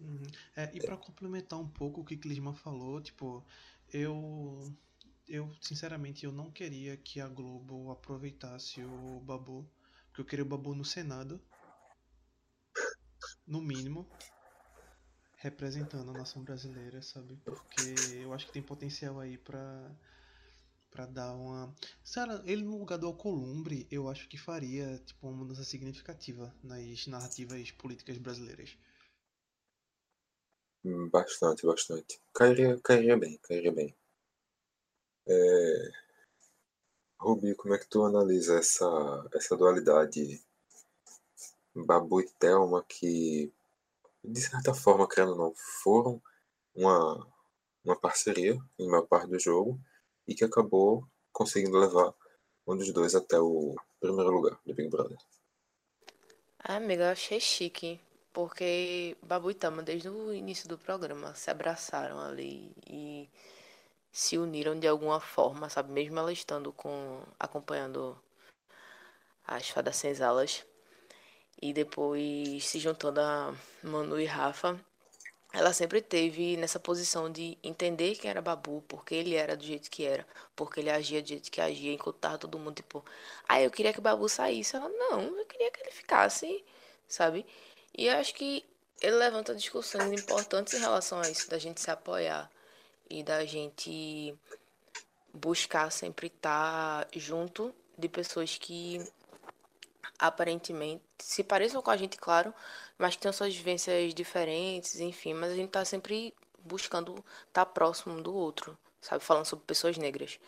Uhum. É, e pra complementar um pouco o que Clisman falou, tipo, eu eu sinceramente eu não queria que a Globo aproveitasse o Babu, porque eu queria o Babu no Senado, no mínimo, representando a nação brasileira, sabe? Porque eu acho que tem potencial aí pra para dar uma, Cara, ele no lugar do Alcolumbre, eu acho que faria tipo uma mudança significativa nas narrativas políticas brasileiras. Bastante, bastante. Cairia, cairia bem, cairia bem. É... Rubi, como é que tu analisa essa, essa dualidade Babu e Thelma que, de certa forma, querendo ou não, foram uma, uma parceria em maior parte do jogo e que acabou conseguindo levar um dos dois até o primeiro lugar do Big Brother. Ah, amiga, eu achei chique, porque Babu e Tama, desde o início do programa, se abraçaram ali e se uniram de alguma forma, sabe? Mesmo ela estando com, acompanhando as fadas senzalas e depois se juntando a Manu e Rafa, ela sempre teve nessa posição de entender quem era Babu, porque ele era do jeito que era, porque ele agia do jeito que agia, enquanto todo mundo tipo, ah, eu queria que Babu saísse. Ela, não, eu queria que ele ficasse, sabe? E eu acho que ele levanta discussões importantes em relação a isso, da gente se apoiar e da gente buscar sempre estar junto de pessoas que aparentemente se pareçam com a gente, claro, mas que tenham suas vivências diferentes, enfim, mas a gente tá sempre buscando estar próximo um do outro, sabe? Falando sobre pessoas negras,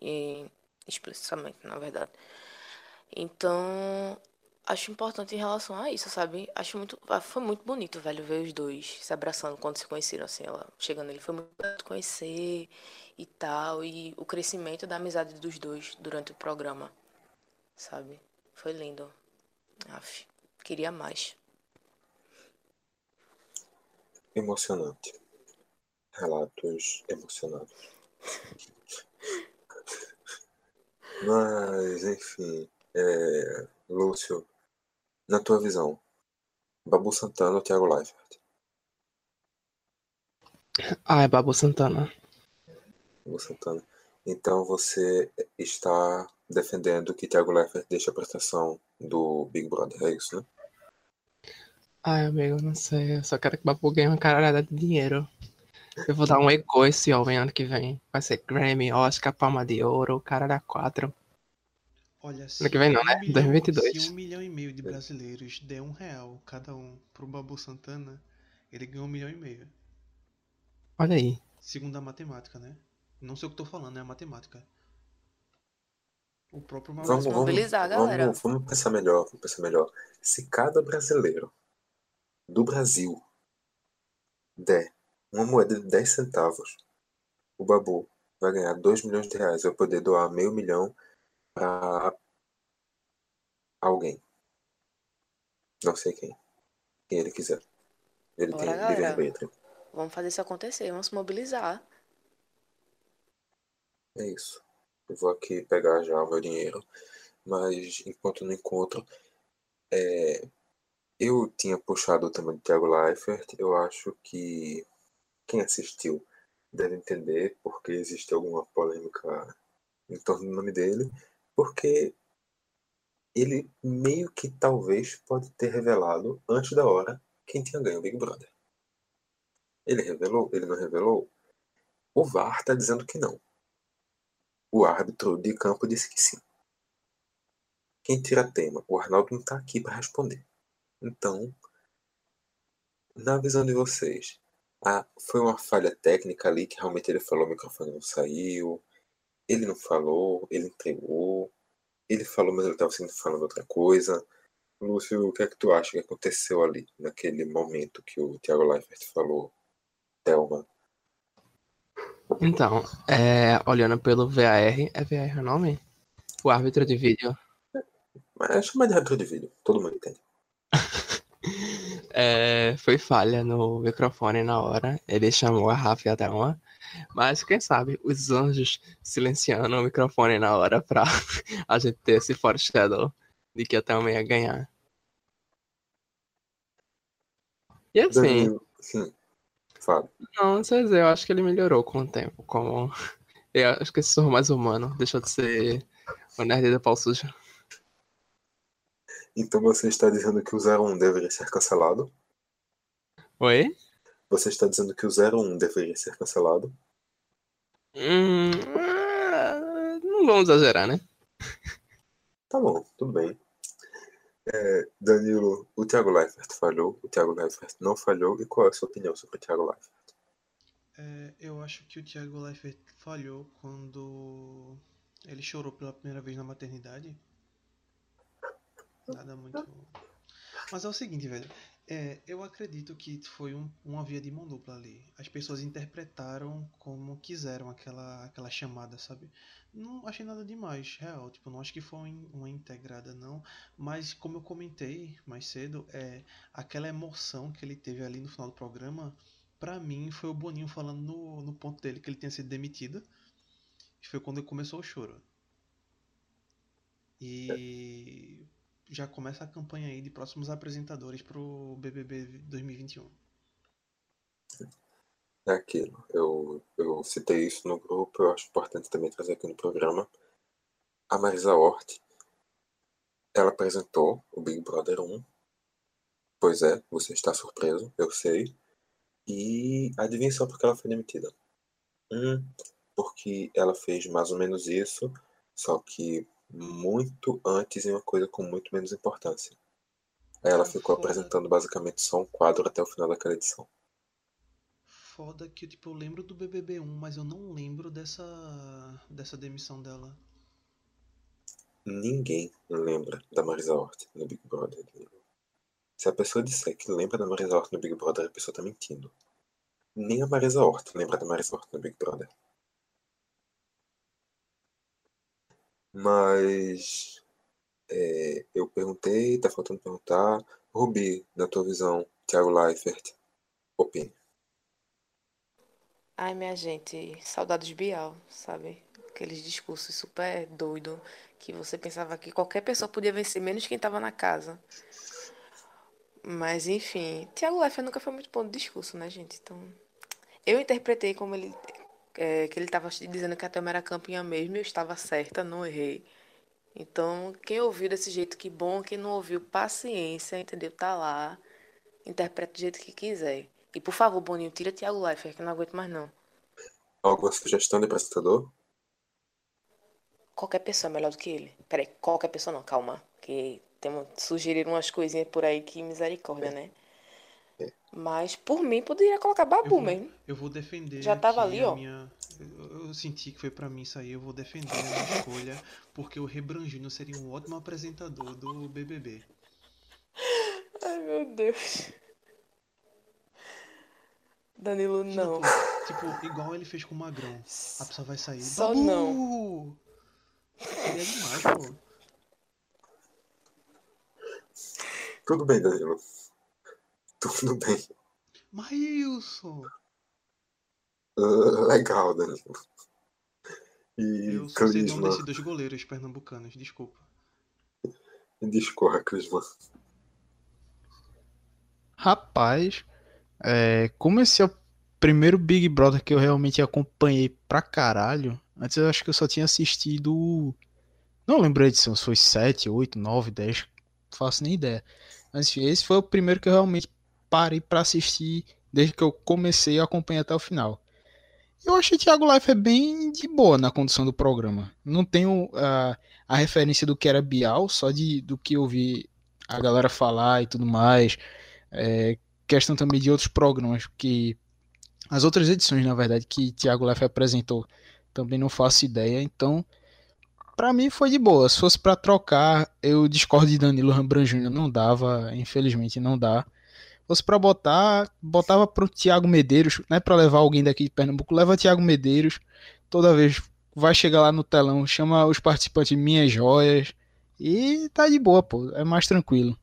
e, explicitamente, na verdade. Então, acho importante em relação a isso, sabe? Acho muito. ah, Foi muito bonito, velho, ver os dois se abraçando quando se conheceram, assim, ela chegando ele. Foi muito bonito conhecer e tal. E o crescimento da amizade dos dois durante o programa, sabe? Foi lindo. Aff, queria mais. Emocionante. Relatos emocionados. <laughs> Mas, enfim, é, Lúcio, na tua visão, Babu Santana ou Thiago Leifert? Ah, é Babu Santana. Babu Santana. Então você está defendendo que Thiago Leifert deixe a prestação do Big Brother, é isso, né? Ai, amigo, não sei. Eu só quero que o Babu ganhe uma caralhada de dinheiro. Eu vou dar um ego a esse homem ano que vem. Vai ser Grammy, Oscar, Palma de Ouro, o cara da 4. Olha, se Ano que vem não, um né? milhão- 2022. Se um milhão e meio de brasileiros der um real cada um pro Babu Santana, ele ganhou um milhão e meio. Olha aí. Segundo a matemática, né? Não sei o que tô falando, é a matemática. O próprio Vamos, vamos, mobilizar a galera. vamos, vamos pensar melhor, vamos pensar melhor. Se cada brasileiro do Brasil der uma moeda de 10 centavos, o Babu vai ganhar 2 milhões de reais, vai poder doar meio milhão para alguém. Não sei quem. Quem ele quiser. Ele Bora, tem galera. livre-arbítrio. Vamos fazer isso acontecer, vamos se mobilizar. É isso. Eu vou aqui pegar já o meu dinheiro, mas enquanto não encontro, é, eu tinha puxado o tema de Thiago Leifert. Eu acho que quem assistiu deve entender porque existe alguma polêmica em torno do nome dele, porque ele meio que talvez pode ter revelado antes da hora quem tinha ganho o Big Brother. Ele revelou? Ele não revelou? O VAR está dizendo que não. O árbitro de campo disse que sim. Quem tira tema? O Arnaldo não está aqui para responder. Então, na visão de vocês, ah, foi uma falha técnica ali que realmente ele falou, o microfone não saiu, ele não falou, ele entregou, ele falou, mas ele estava sendo falando outra coisa. Lúcio, o que é que tu acha que aconteceu ali, naquele momento que o Thiago Leifert falou, Thelma? Então, é, olhando pelo VAR, é VAR o nome? O árbitro de vídeo. Mas chama de árbitro de vídeo, todo mundo entende. <laughs> É, foi falha no microfone na hora. Ele chamou a Rafa e a Thelma. Mas quem sabe os anjos silenciando o microfone na hora pra <laughs> a gente ter esse foreshadow de que a Thelma ia ganhar. E assim, sim, fala. não, não sei dizer, eu acho que ele melhorou com o tempo. Como... <laughs> Eu acho que esse sorro mais humano deixou de ser o nerd da pau sujo. Então você está dizendo que o 01 deveria ser cancelado? Oi? Você está dizendo que o 01 deveria ser cancelado? Hum, ah, não vamos exagerar, né? Tá bom, tudo bem. É, Danilo, o Thiago Leifert falhou, o Thiago Leifert não falhou, e qual é a sua opinião sobre o Thiago Leifert? É, eu acho que o Thiago Leifert falhou quando ele chorou pela primeira vez na maternidade. Nada muito. Mas é o seguinte, velho. É, eu acredito que foi um- uma via de mão dupla ali. As pessoas interpretaram como quiseram aquela, aquela chamada, sabe? Não achei nada demais, real. Tipo, não acho que foi um- uma integrada, não. Mas, como eu comentei mais cedo, é, aquela emoção que ele teve ali no final do programa, pra mim, foi o Boninho falando no, no ponto dele que ele tinha sido demitido. Foi quando começou o choro. E já começa a campanha aí de próximos apresentadores pro BBB 2021. É aquilo. Eu, eu citei isso no grupo, eu acho importante também trazer aqui no programa. A Marisa Hort, ela apresentou o Big Brother 1. Pois é, você está surpreso, eu sei. E adivinha só porque ela foi demitida. Hum, porque ela fez mais ou menos isso, só que muito antes em uma coisa com muito menos importância. Aí ela ficou foda. apresentando basicamente só um quadro até o final daquela edição. Foda que tipo, eu lembro do BBB 1, mas eu não lembro dessa dessa demissão dela. Ninguém lembra da Marisa Hort no Big Brother. Se a pessoa disser que lembra da Marisa Hort no Big Brother, a pessoa tá mentindo. Nem a Marisa Hort lembra da Marisa Hort no Big Brother. Mas é, eu perguntei, tá faltando perguntar. Rubi, na tua visão, Thiago Leifert, opine. Ai, minha gente, saudades Bial, sabe? Aqueles discursos super doido que você pensava que qualquer pessoa podia vencer, menos quem tava na casa. Mas enfim, Thiago Leifert nunca foi muito bom de discurso, né, gente? Então, eu interpretei como ele é, que ele tava dizendo que a Thelma era campeã mesmo, e eu estava certa, não errei. Então, quem ouviu desse jeito, que bom, quem não ouviu, paciência, entendeu? Tá lá, interpreta do jeito que quiser. E por favor, Boninho, tira Thiago Leifert, que eu não aguento mais não. Alguma sugestão de apresentador? Qualquer pessoa é melhor do que ele. Peraí, qualquer pessoa não, calma. Que tem, sugeriram umas coisinhas por aí que misericórdia, né? Mas por mim poderia colocar Eu Babu vou, mesmo. eu vou defender Já tava ali, ó. minha. Eu, eu senti que foi pra mim isso aí, eu vou defender a minha escolha, porque o Rebrangino seria um ótimo apresentador do BBB. Ai, meu Deus. Danilo, Imagina, não. pô, tipo, igual ele fez com o Magrão. A pessoa vai sair. Só Babu! não. Seria demais, pô. Tudo bem, Danilo. <laughs> Tudo bem. Maílson! Legal, Danilo. E Eu só sei o nome dois goleiros pernambucanos, desculpa. discorra, Clisma. Rapaz, é, como esse é o primeiro Big Brother que eu realmente acompanhei pra caralho, antes eu acho que eu só tinha assistido. Não lembro a edição, se foi 7, 8, 9, 10, não faço nem ideia. Mas enfim, esse foi o primeiro que eu realmente parei pra assistir desde que eu comecei a acompanhar até o final. Eu achei Thiago Leifert bem de boa na condução do programa. Não tenho a, a referência do que era Bial, só de, do que eu vi a galera falar e tudo mais. É, questão também de outros programas que as outras edições, na verdade, que Thiago Leifert apresentou, também não faço ideia. Então, para mim foi de boa. Se fosse para trocar, eu discordo de Danilo Rambran Jr. Não dava, infelizmente não dá fosse para botar, botava pro Thiago Medeiros, né, para levar alguém daqui de Pernambuco, leva Thiago Medeiros, toda vez vai chegar lá no telão, chama os participantes de minhas joias e tá de boa, pô, é mais tranquilo.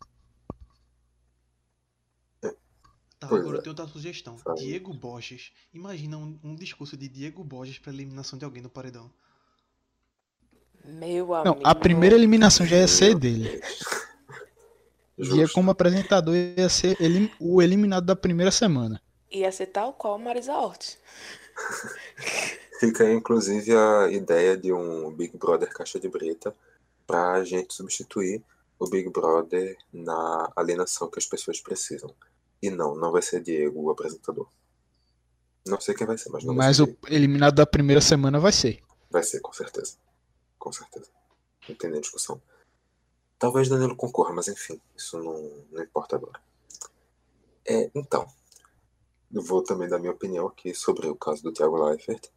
Tá, agora eu tenho outra sugestão. Diego Borges. Imagina um, um discurso de Diego Borges pra eliminação de alguém no paredão. Meu amigo. Não, a primeira eliminação já ia ser dele. Dia como apresentador ia ser elim o eliminado da primeira semana. Ia ser tal qual Marisa Hort. <laughs> Fica aí, inclusive, a ideia de um Big Brother caixa de brita para a gente substituir o Big Brother na alienação que as pessoas precisam. E não, não vai ser Diego o apresentador. Não sei quem vai ser, mas não Mas vai o eliminado da primeira semana vai ser. Vai ser, com certeza. Com certeza. Não tem nem discussão. Talvez Danilo concorra, mas enfim, isso não, não importa agora. É, então, eu vou também dar minha opinião aqui sobre o caso do Thiago Leifert.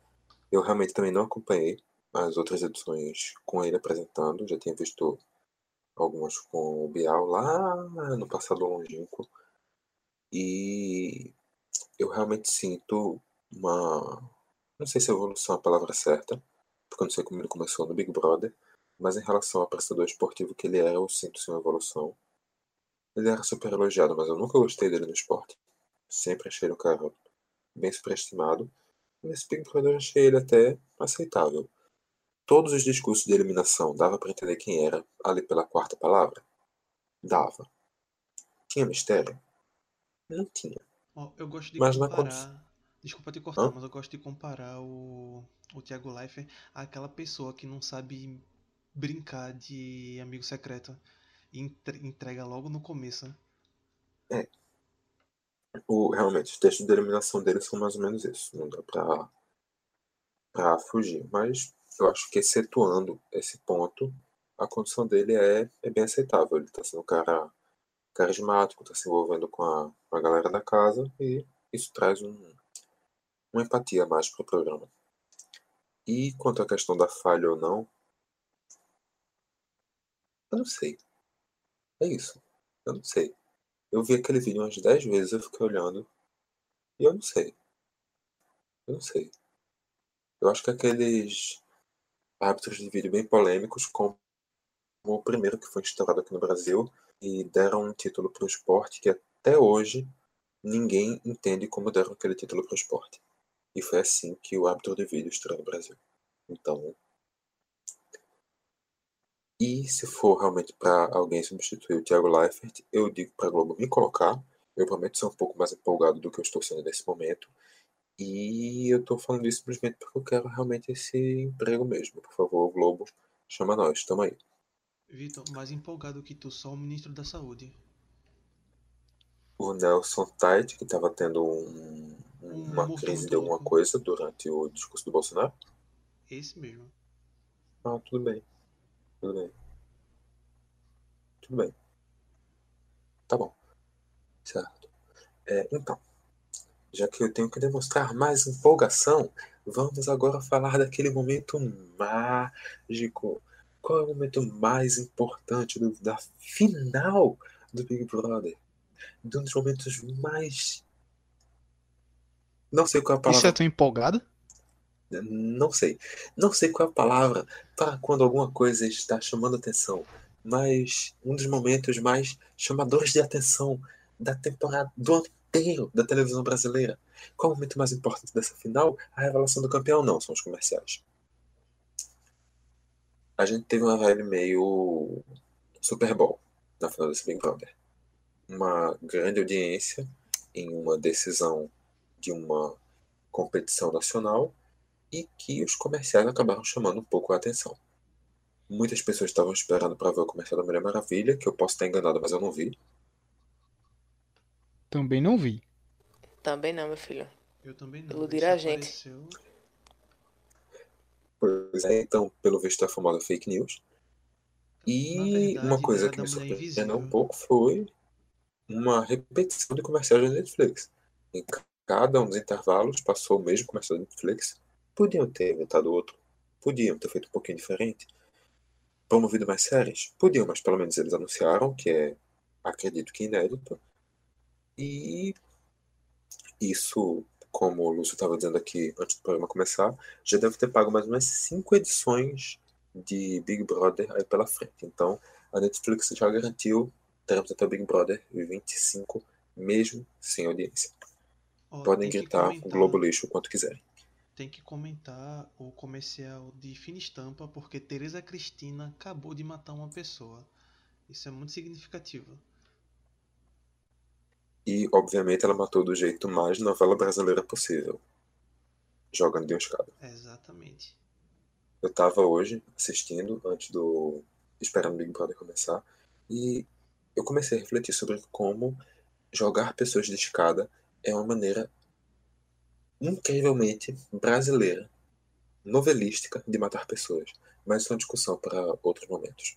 Eu realmente também não acompanhei as outras edições com ele apresentando, já tinha visto algumas com o Bial lá no passado longínquo. E eu realmente sinto uma. Não sei se evolução é a palavra certa, porque eu não sei como ele começou no Big Brother, mas em relação ao prestador esportivo que ele é, eu sinto sim uma evolução. Ele era super elogiado, mas eu nunca gostei dele no esporte. Sempre achei ele um cara bem superestimado. Nesse Big Brother eu achei ele até aceitável. Todos os discursos de eliminação dava para entender quem era ali pela quarta palavra? Dava. Tinha mistério? Não tinha. Ó, eu gosto de Mas na comparar. Desculpa te cortar, Hã? mas eu gosto de comparar o, o Thiago Leifert àquela pessoa que não sabe brincar de amigo secreto e entre- entrega logo no começo. né? O, realmente, os textos de eliminação dele são mais ou menos isso. Não dá pra, pra fugir. Mas eu acho que, excetuando esse ponto, a condição dele é, é bem aceitável. Ele tá sendo um cara carismático, tá se envolvendo com a, com a galera da casa e isso traz um, uma empatia mais pro programa. E quanto à questão da falha ou não, eu não sei. É isso. Eu não sei. Eu vi aquele vídeo umas 10 vezes, eu fiquei olhando. E eu não sei. Eu não sei. Eu acho que aqueles árbitros de vídeo bem polêmicos, como o primeiro que foi instaurado aqui no Brasil, e deram um título para o esporte que até hoje ninguém entende como deram aquele título para o esporte. E foi assim que o árbitro de vídeo estreou no Brasil. Então. E se for realmente para alguém substituir o Thiago Leifert, eu digo para a Globo me colocar. Eu prometo ser um pouco mais empolgado do que eu estou sendo nesse momento. E eu estou falando isso simplesmente porque eu quero realmente esse emprego mesmo. Por favor, Globo, chama nós, tamo aí. Vitor, mais empolgado que tu, só o ministro da Saúde. O Nelson Tait, que estava tendo um- Um uma morto crise de alguma louco. coisa durante o discurso do Bolsonaro. Esse mesmo. Ah, tudo bem. Tudo bem. Tudo bem. Tá bom. Certo. É, então, já que eu tenho que demonstrar mais empolgação, vamos agora falar daquele momento mágico. Qual é o momento mais importante do- da final do Big Brother? De um dos momentos mais. Não sei qual é a palavra. Isso é tão empolgado? Não sei. Não sei qual é a palavra para quando alguma coisa está chamando atenção, mas um dos momentos mais chamadores de atenção da temporada do ano inteiro da televisão brasileira. Qual é o momento mais importante dessa final? A revelação do campeão? Não, são os comerciais. A gente teve uma vibe meio Super Bowl na final desse Big Brother. Uma grande audiência em uma decisão de uma competição nacional e que os comerciais acabaram chamando um pouco a atenção. Muitas pessoas estavam esperando para ver o comercial da Mulher Maravilha, que eu posso estar enganado, mas eu não vi. Também não vi. Também não, meu filho. Eu também não. Iludir a gente. apareceu- Pois é, então, pelo visto, é a famosa fake news. E verdade, uma coisa era que me surpreendeu um pouco foi uma repetição de comerciais da Netflix. Em cada um dos intervalos passou o mesmo comercial da Netflix. Podiam ter inventado outro, podiam ter feito um pouquinho diferente, promovido mais séries, podiam, mas pelo menos eles anunciaram, que é, acredito que inédito. E isso, como o Lúcio estava dizendo aqui antes do programa começar, já deve ter pago mais umas cinco edições de Big Brother aí pela frente. Então, a Netflix já garantiu, teremos até o Big Brother 25, mesmo sem audiência. Ó, Podem gritar o Globo lixo o quanto quiserem. Tem que comentar o comercial de Fina Estampa porque Tereza Cristina acabou de matar uma pessoa. Isso é muito significativo. E, obviamente, ela matou do jeito mais novela brasileira possível. Jogando de uma escada. Exatamente. Eu tava hoje assistindo, antes do. esperando o Big Brother começar, e eu comecei a refletir sobre como jogar pessoas de escada é uma maneira incrivelmente brasileira, novelística de matar pessoas. Mas isso é uma discussão para outros momentos.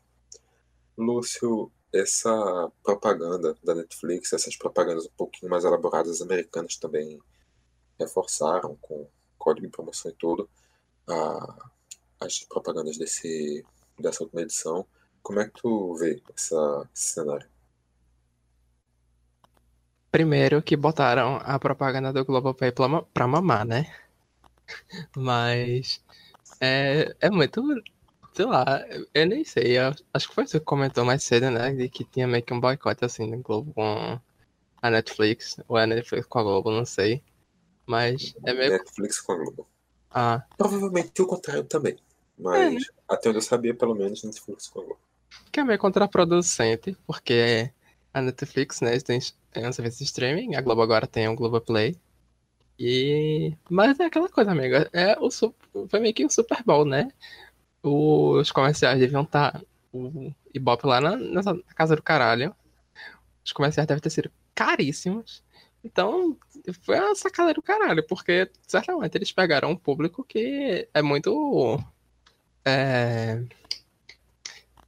Lúcio, essa propaganda da Netflix, essas propagandas um pouquinho mais elaboradas americanas também reforçaram com código de promoção e tudo a, as propagandas desse, dessa última edição. Como é que tu vê essa, esse cenário? Primeiro que botaram a propaganda do Globoplay pra, pra mamar, né? <laughs> Mas é, é muito. Sei lá, eu nem sei. eu acho que foi você que comentou mais cedo, né? De que tinha meio que um boicote assim do Globo com a Netflix. Ou é a Netflix com a Globo, não sei. Mas é meio. Netflix com a Globo. Ah, Provavelmente o contrário também. Mas até onde eu sabia, pelo menos, Netflix com a Globo. que é meio contraproducente, porque a Netflix, né, tem, tem um serviço de streaming, a Globo agora tem o Globoplay. E... Mas é aquela coisa, amigo, é o, foi meio que um Super Bowl, né? Os comerciais deviam estar o Ibope lá na, nessa casa do caralho. Os comerciais devem ter sido caríssimos. Então, foi uma sacada do caralho, porque certamente eles pegaram um público que é muito. É,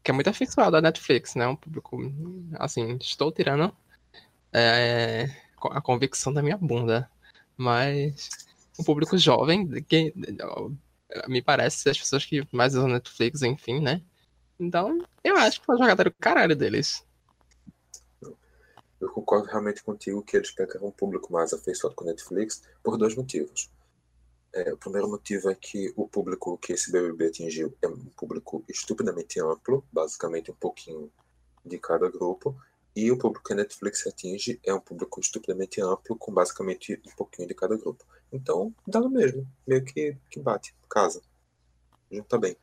que é muito afixado à Netflix, né? Um público, assim, estou tirando é, a convicção da minha bunda, mas um público jovem, que me parece as pessoas que mais usam Netflix, enfim, né? Então, eu acho que foi jogada do caralho deles. Eu concordo realmente contigo que eles pegaram um público mais afeiçoado com Netflix por dois motivos. É, o primeiro motivo é que o público que esse BBB atingiu é um público estupidamente amplo, basicamente um pouquinho de cada grupo, e o público que a Netflix atinge é um público estupidamente amplo, com basicamente um pouquinho de cada grupo. Então, dá no mesmo, meio que, que bate, casa, junta bem.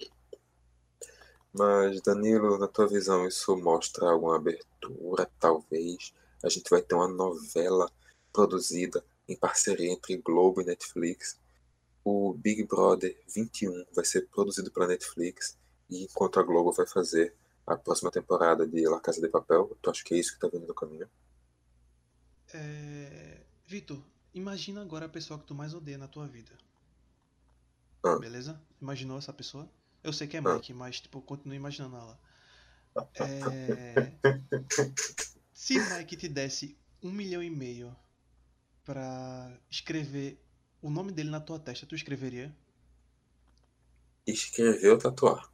Mas, Danilo, na tua visão, isso mostra alguma abertura, talvez? A gente vai ter uma novela produzida em parceria entre Globo e Netflix. O Big Brother 21 vai ser produzido pela Netflix, e enquanto a Globo vai fazer a próxima temporada de La Casa de Papel, tu acha que é isso que tá vindo no caminho? É... Vitor, imagina agora a pessoa que tu mais odeia na tua vida. Ah. Beleza? Imaginou essa pessoa? Eu sei que é Ah. Mike, mas tipo, continua imaginando ela. É... <laughs> Se Mike te desse um milhão e meio pra escrever o nome dele na tua testa, tu escreveria? Escrever ou tatuar?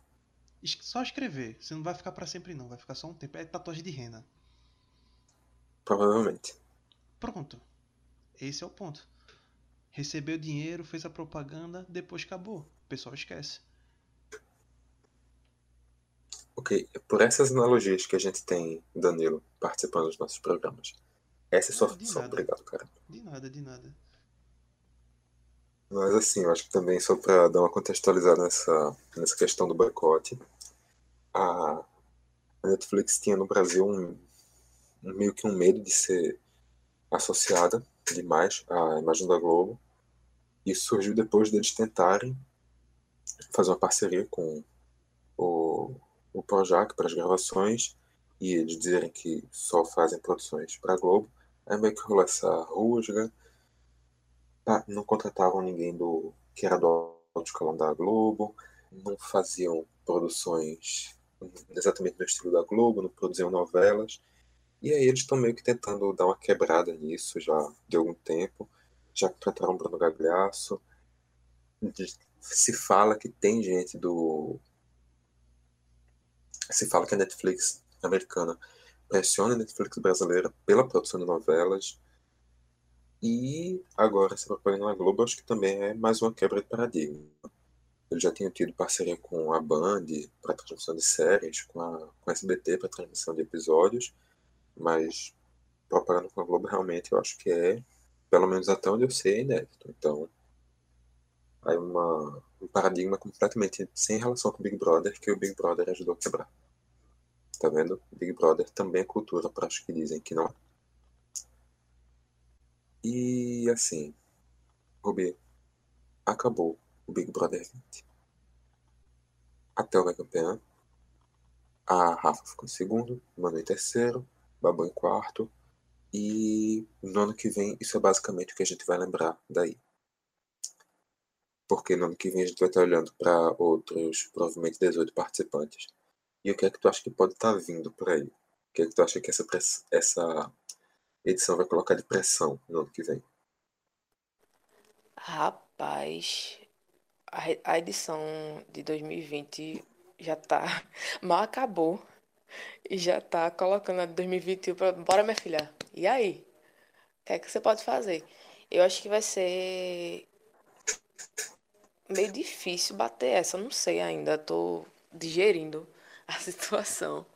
Só escrever. Você não vai ficar pra sempre não, vai ficar só um tempo. É tatuagem de rena. Provavelmente. Pronto. Esse é o ponto. Recebeu dinheiro, fez a propaganda, depois acabou. O pessoal esquece. Ok, por essas analogias que a gente tem, Danilo, participando dos nossos programas. Essa é sua função, nada. obrigado, cara. De nada, de nada. Mas assim, eu acho que também só para dar uma contextualizada nessa, nessa questão do boicote, a Netflix tinha no Brasil um, um- meio que um medo de ser associada demais à imagem da Globo. Isso surgiu depois deles tentarem fazer uma parceria com o, o Projac para as gravações e eles dizerem que só fazem produções para a Globo. Aí meio que rolou essa rusga. Não contratavam ninguém do que era do alto escalão da Globo, não faziam produções exatamente no estilo da Globo, não produziam novelas. E aí eles estão meio que tentando dar uma quebrada nisso já de algum tempo. Já contrataram Bruno Gagliasso. Se fala que tem gente do. Se fala que a Netflix americana pressiona a Netflix brasileira pela produção de novelas. E agora, se propõe na Globo, acho que também é mais uma quebra de paradigma. Eles já tinham tido parceria com a Band para transmissão de séries, com a, com a SBT para transmissão de episódios, mas propaganda com a Globo realmente eu acho que é, pelo menos até onde eu sei, é inédito. Então, aí uma, um paradigma completamente sem relação com o Big Brother que o Big Brother ajudou a quebrar. Tá vendo? Big Brother também é cultura para os que dizem que não. E assim, Rubi, acabou o Big Brother 20. A Theo vai campeã. A Rafa ficou em segundo, Manu em terceiro, Babu em quarto. E no ano que vem, isso é basicamente o que a gente vai lembrar daí. Porque no ano que vem a gente vai estar olhando para outros, provavelmente 18 participantes. E o que é que tu acha que pode estar vindo por aí? O que é que tu acha que essa, essa edição vai colocar de pressão no ano que vem? Rapaz, a, edição de 2020 já tá. <laughs> Mal acabou. E já tá colocando a de 2021 pra. Bora, minha filha. E aí? O que é que você pode fazer? Eu acho que vai ser meio difícil bater essa. Não sei ainda. Tô digerindo <laughs> a situação.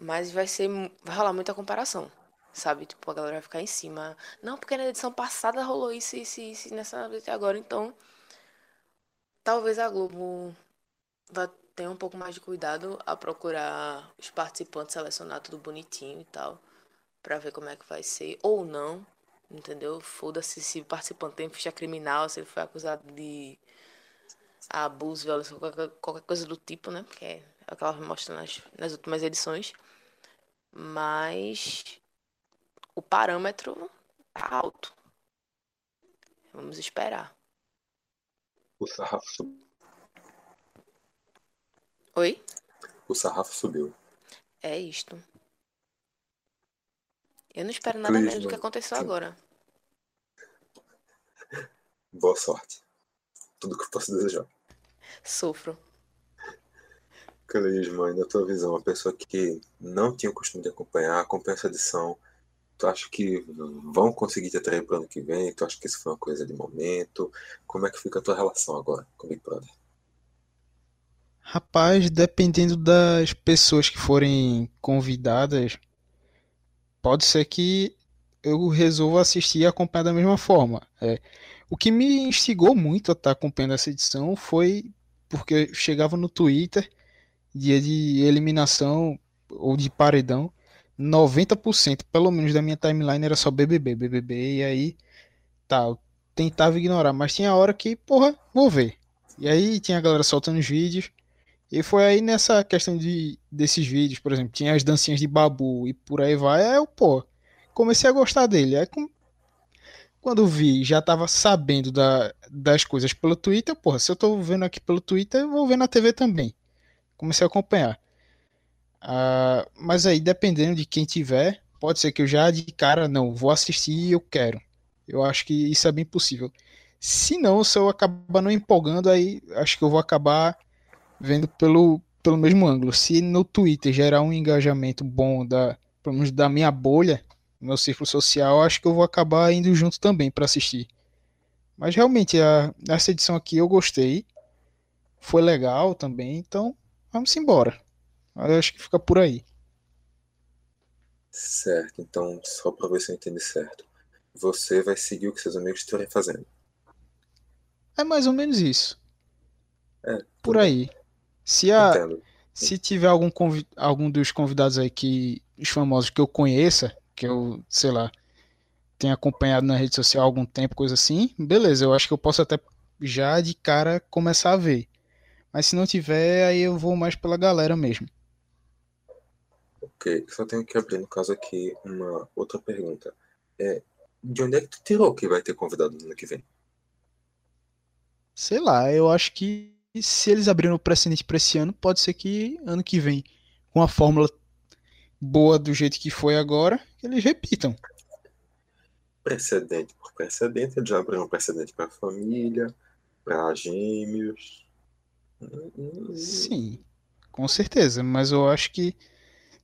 Mas vai ser. Vai rolar muita comparação. Sabe? Tipo, a galera vai ficar em cima. Não, porque na edição passada rolou isso, isso, isso, nessa agora, então. Talvez a Globo vá ter um pouco mais de cuidado a procurar os participantes, selecionar tudo bonitinho e tal, para ver como é que vai ser, ou não, entendeu? Foda-se se o participante tem ficha criminal, se ele foi acusado de abuso, violência, qualquer, qualquer coisa do tipo, né? Porque é o que ela mostra nas, nas últimas edições. Mas o parâmetro tá alto. Vamos esperar o sarrafo subiu. Oi? O sarrafo subiu. É isto. Eu não espero nada menos do que aconteceu agora. <laughs> Boa sorte. Tudo que eu posso desejar. Sofro. Clisma, na tua visão, uma pessoa que não tinha o costume de acompanhar, acompanha essa edição, Tu acha que vão conseguir te atrair para o ano que vem? Tu acha que isso foi uma coisa de momento? Como é que fica a tua relação agora com o Big Brother? Rapaz, dependendo das pessoas que forem convidadas, pode ser que eu resolva assistir e acompanhar da mesma forma. É, o que me instigou muito a estar acompanhando essa edição foi porque eu chegava no Twitter, dia de eliminação ou de paredão, 90% pelo menos da minha timeline era só BBB, BBB, e aí tá, eu tentava ignorar, mas tinha hora que, porra, vou ver. E aí tinha a galera soltando os vídeos, e foi aí nessa questão de, desses vídeos, por exemplo, tinha as dancinhas de Babu e por aí vai, aí eu, pô, comecei a gostar dele. Aí com... quando vi, já tava sabendo da, das coisas pelo Twitter, porra, se eu tô vendo aqui pelo Twitter, eu vou ver na TV também. Comecei a acompanhar. Uh, mas aí, dependendo de quem tiver, pode ser que eu já de cara, não, vou assistir e eu quero. Eu acho que isso é bem possível. Se não, se eu acabar não empolgando, aí acho que eu vou acabar vendo pelo, pelo mesmo ângulo. Se no Twitter gerar um engajamento bom da, pelo menos da minha bolha, meu círculo social, acho que eu vou acabar indo junto também para assistir. Mas realmente, a, essa edição aqui eu gostei. Foi legal também, então vamos embora. Eu acho que fica por aí. Certo, então, só para ver se eu entendi certo. Você vai seguir o que seus amigos estiverem fazendo. É mais ou menos isso. É, por aí. Se, a, se tiver algum, convid, algum dos convidados aí que os famosos que eu conheça, que eu, sei lá, tenha acompanhado na rede social há algum tempo, coisa assim, beleza, eu acho que eu posso até já de cara começar a ver. Mas se não tiver, aí eu vou mais pela galera mesmo. Ok, só tenho que abrir, no caso aqui, uma outra pergunta. É, De onde é que tu tirou que vai ter convidado no ano que vem? Sei lá, eu acho que se eles abriram o precedente para esse ano, pode ser que ano que vem, com a fórmula boa do jeito que foi agora, eles repitam. Precedente por precedente, eles já abriram precedente para família, para gêmeos. Sim, com certeza, mas eu acho que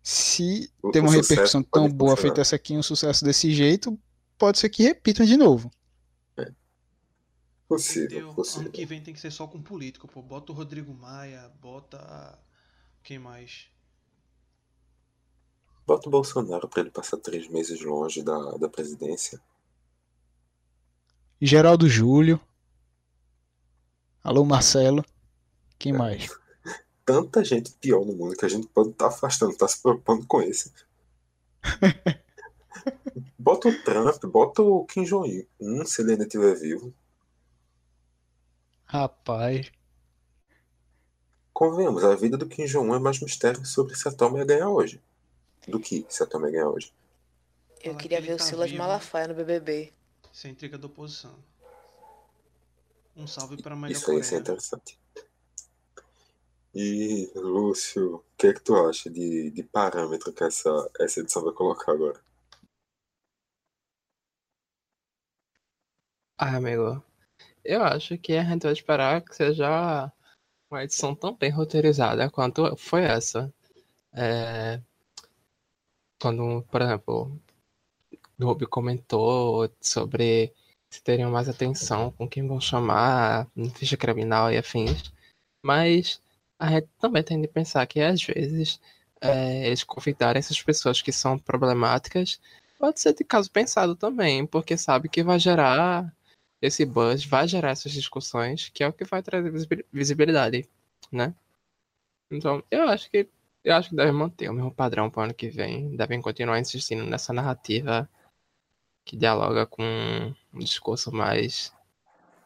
se O- tem uma repercussão tão boa funcionar. feita essa aqui, um sucesso desse jeito, pode ser que repitam de novo. Possível, Entendeu? Ano possível. que vem tem que ser só com político, pô. Bota o Rodrigo Maia, bota. Quem mais? Bota o Bolsonaro para ele passar três meses longe da, da presidência. Geraldo Júlio. Alô, Marcelo. Quem É. mais? Tanta gente pior no mundo que a gente pode estar afastando, tá se preocupando com esse. <laughs> Bota o Trump, bota o Kim Jong-un, se ele ainda estiver vivo. Rapaz. Convenhamos, a vida do Kim Jong-un é mais mistério sobre se a Tom ia ganhar hoje. Do que se a Tom ia ganhar hoje. Eu queria que ver o tá Silas vivo. Malafaia no BBB. Isso é intriga da oposição. Um salve para a melhor Isso aí isso é interessante. E, Lúcio, o que é que tu acha de, de parâmetro que essa, essa edição vai colocar agora? Ah, amigo, eu acho que a gente vai esperar que seja uma edição tão bem roteirizada quanto foi essa. É, Quando, por exemplo, o Ruby comentou sobre se teriam mais atenção com quem vão chamar, ficha criminal e afins, mas a gente também tem de pensar que às vezes é, eles convidarem essas pessoas que são problemáticas pode ser de caso pensado também, porque sabe que vai gerar esse buzz vai gerar essas discussões, que é o que vai trazer visibil- visibilidade, né? Então, eu acho que eu acho que deve manter o mesmo padrão para o ano que vem, devem continuar insistindo nessa narrativa que dialoga com um discurso mais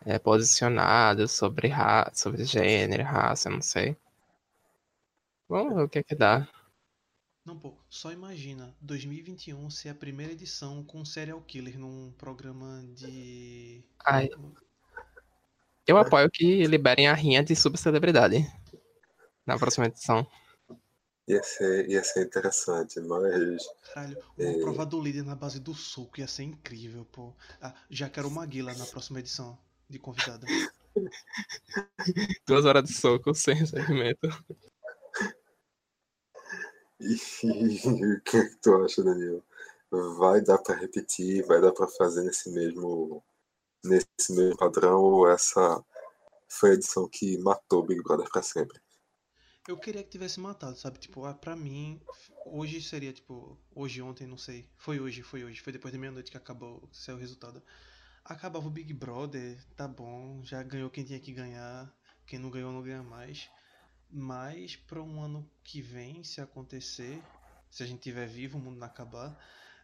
é, posicionado sobre ra sobre gênero, raça, não sei. Vamos ver o que é que dá. Não, pô, só imagina 2021 ser a primeira edição com um serial killer num programa de. Ai, eu apoio que liberem a rinha de subcelebridade na próxima edição. Ia ser, ia ser interessante, mas Caralho, uma prova do líder na base do soco ia ser incrível, pô. Ah, já quero o Maguila na próxima edição de convidada. <laughs> Duas horas de soco sem segmento. E <laughs> o que é que tu acha, Daniel? Vai dar pra repetir, vai dar pra fazer nesse mesmo nesse mesmo padrão ou essa foi a edição que matou Big Brother pra sempre? Eu queria que tivesse matado, sabe? Tipo, ah, pra mim, hoje seria tipo, hoje, ontem, não sei. Foi hoje, foi hoje. Foi depois da meia-noite que acabou, saiu o resultado. Acabava o Big Brother, tá bom, já ganhou quem tinha que ganhar. Quem não ganhou, não ganha mais. Mas pra um ano que vem, se acontecer, se a gente tiver vivo, o mundo não acabar,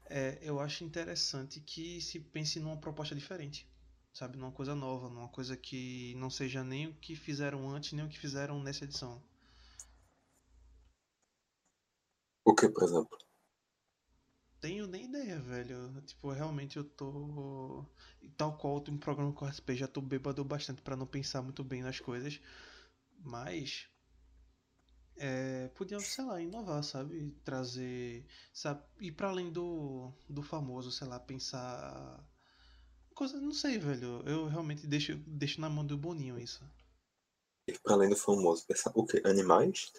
é, eu acho interessante que se pense numa proposta diferente. Sabe? Numa coisa nova, numa coisa que não seja nem o que fizeram antes, nem o que fizeram nessa edição. O que, por exemplo? Tenho nem ideia, velho. Tipo, realmente eu tô. Tal qual tem um programa com RSP, já tô bêbado bastante pra não pensar muito bem nas coisas. Mas. É, podiam, sei lá, inovar, sabe? Trazer. Sabe? Ir pra além do, do famoso, sei lá, pensar. Coisa, não sei, velho. Eu realmente deixo, deixo na mão do Boninho isso. Ir pra além do famoso, pensar o quê? Animais?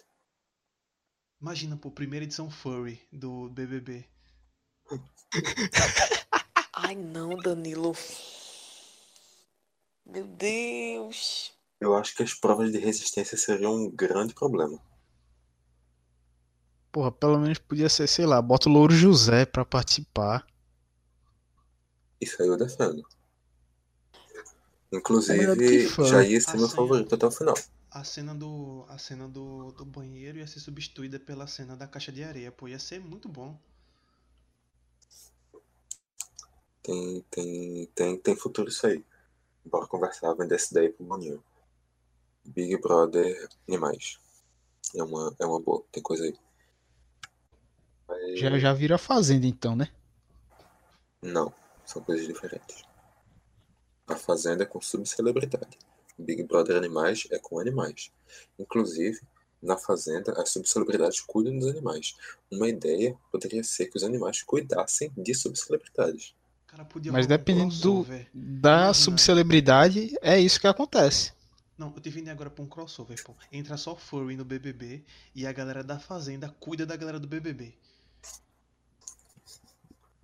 Imagina, pô, primeira edição Furry do BBB. <laughs> Ai, não, Danilo. Meu Deus. Eu acho que as provas de resistência seriam um grande problema. Porra, pelo menos podia ser, sei lá, bota o Louro José pra participar. Isso aí eu defendo. É melhor do que Inclusive, já ia ser meu favorito até o final. A cena do. A cena do, do banheiro ia ser substituída pela cena da caixa de areia, pô. Ia ser muito bom. Tem, tem, tem, tem futuro isso aí. Bora conversar, vender essa ideia pro Boninho. Big Brother Animais. É uma, é uma boa, tem coisa aí. Mas, Já já vira Fazenda então, né? Não. são coisas diferentes. A Fazenda é com subcelebridade. Big Brother Animais é com animais. Inclusive, na Fazenda, as subcelebridades cuidam dos animais. Uma ideia poderia ser que os animais cuidassem de subcelebridades. Cara, podia Mas um dependendo do, da Imagina. subcelebridade, é isso que acontece. Não, eu tive ideia agora pra um crossover, pô. Entra só Furry no BBB e a galera da Fazenda cuida da galera do BBB.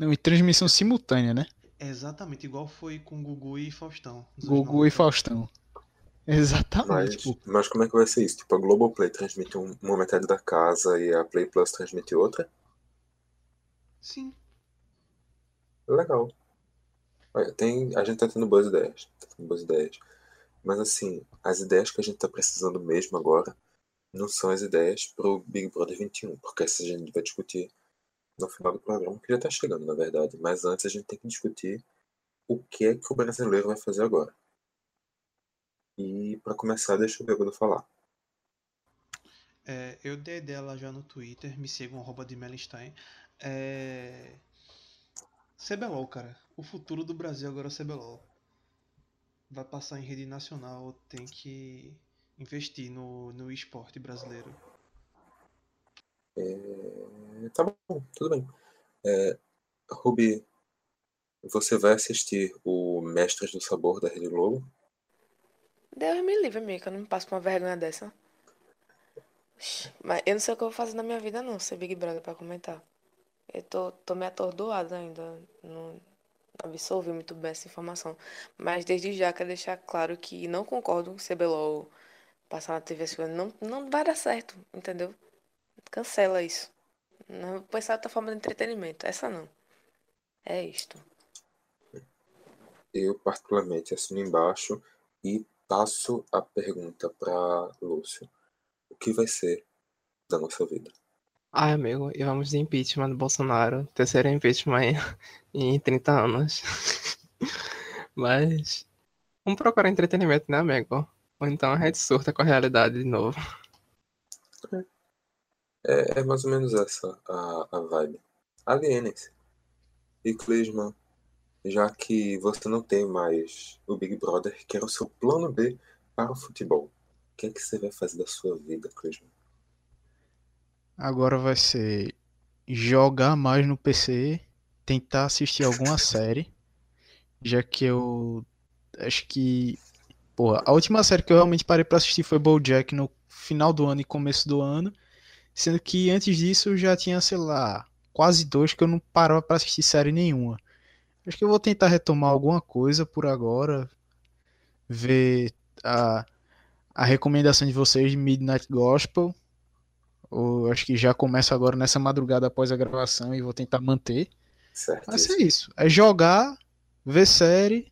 Não, e transmissão simultânea, né? É exatamente igual foi com Gugu e Faustão. Gugu e 90. Faustão. Exatamente. Mas, Tipo, mas como é que vai ser isso? Tipo, a Globoplay transmite um- uma metade da casa e a Play Plus transmite outra? Sim. Legal. Olha, tem, a gente tá tendo boas ideias. Tá tendo boas ideias. Mas assim, as ideias que a gente tá precisando mesmo agora não são as ideias pro Big Brother 21, porque essa a gente vai discutir no final do programa, que já tá chegando, na verdade. Mas antes a gente tem que discutir o que é que o brasileiro vai fazer agora. E para começar, deixa o Bêbado falar. É, eu dei dela já no Twitter, me sigam arroba de Melenstein. É... CBLOL, cara. O futuro do Brasil agora é CBLOL. Vai passar em rede nacional, tem que investir no, no esporte brasileiro. É, Tá bom, tudo bem. É, Rubi, você vai assistir o Mestres do Sabor da Rede Globo? Deus me livre, amiga, eu não passo por uma vergonha dessa. Mas eu não sei o que eu vou fazer na minha vida, não, ser Big Brother pra comentar. Eu tô, tô meio atordoada ainda. Não absorvi muito bem essa informação. Mas desde já quero deixar claro que não concordo com o CBLOL passar na TV não, não vai dar certo, entendeu? Cancela isso. Não, pensar outra forma de entretenimento. Essa não. É isto. Eu, particularmente, assino embaixo e passo a pergunta para Lúcio. O que vai ser da nossa vida? Ai, amigo, e vamos de impeachment do Bolsonaro. Terceiro impeachment <laughs> em, em 30 anos. <laughs> Mas. Vamos procurar entretenimento, né, amigo? Ou então a gente surta com a realidade de novo. É, é mais ou menos essa a, a vibe. Alienem-se. E Clisman, já que você não tem mais o Big Brother, que era o seu plano B para o futebol, o que é que você vai fazer da sua vida, Clisman? agora vai ser jogar mais no PC, tentar assistir alguma <laughs> série, já que eu acho que, porra, a última série que eu realmente parei pra assistir foi BoJack no final do ano e começo do ano, sendo que antes disso eu já tinha, sei lá, quase dois que eu não parava pra assistir série nenhuma. Acho que eu vou tentar retomar alguma coisa por agora, ver a, a recomendação de vocês de Midnight Gospel. Ou acho que já começa agora nessa madrugada após a gravação e vou tentar manter. Certo? Mas é isso. É jogar, ver série,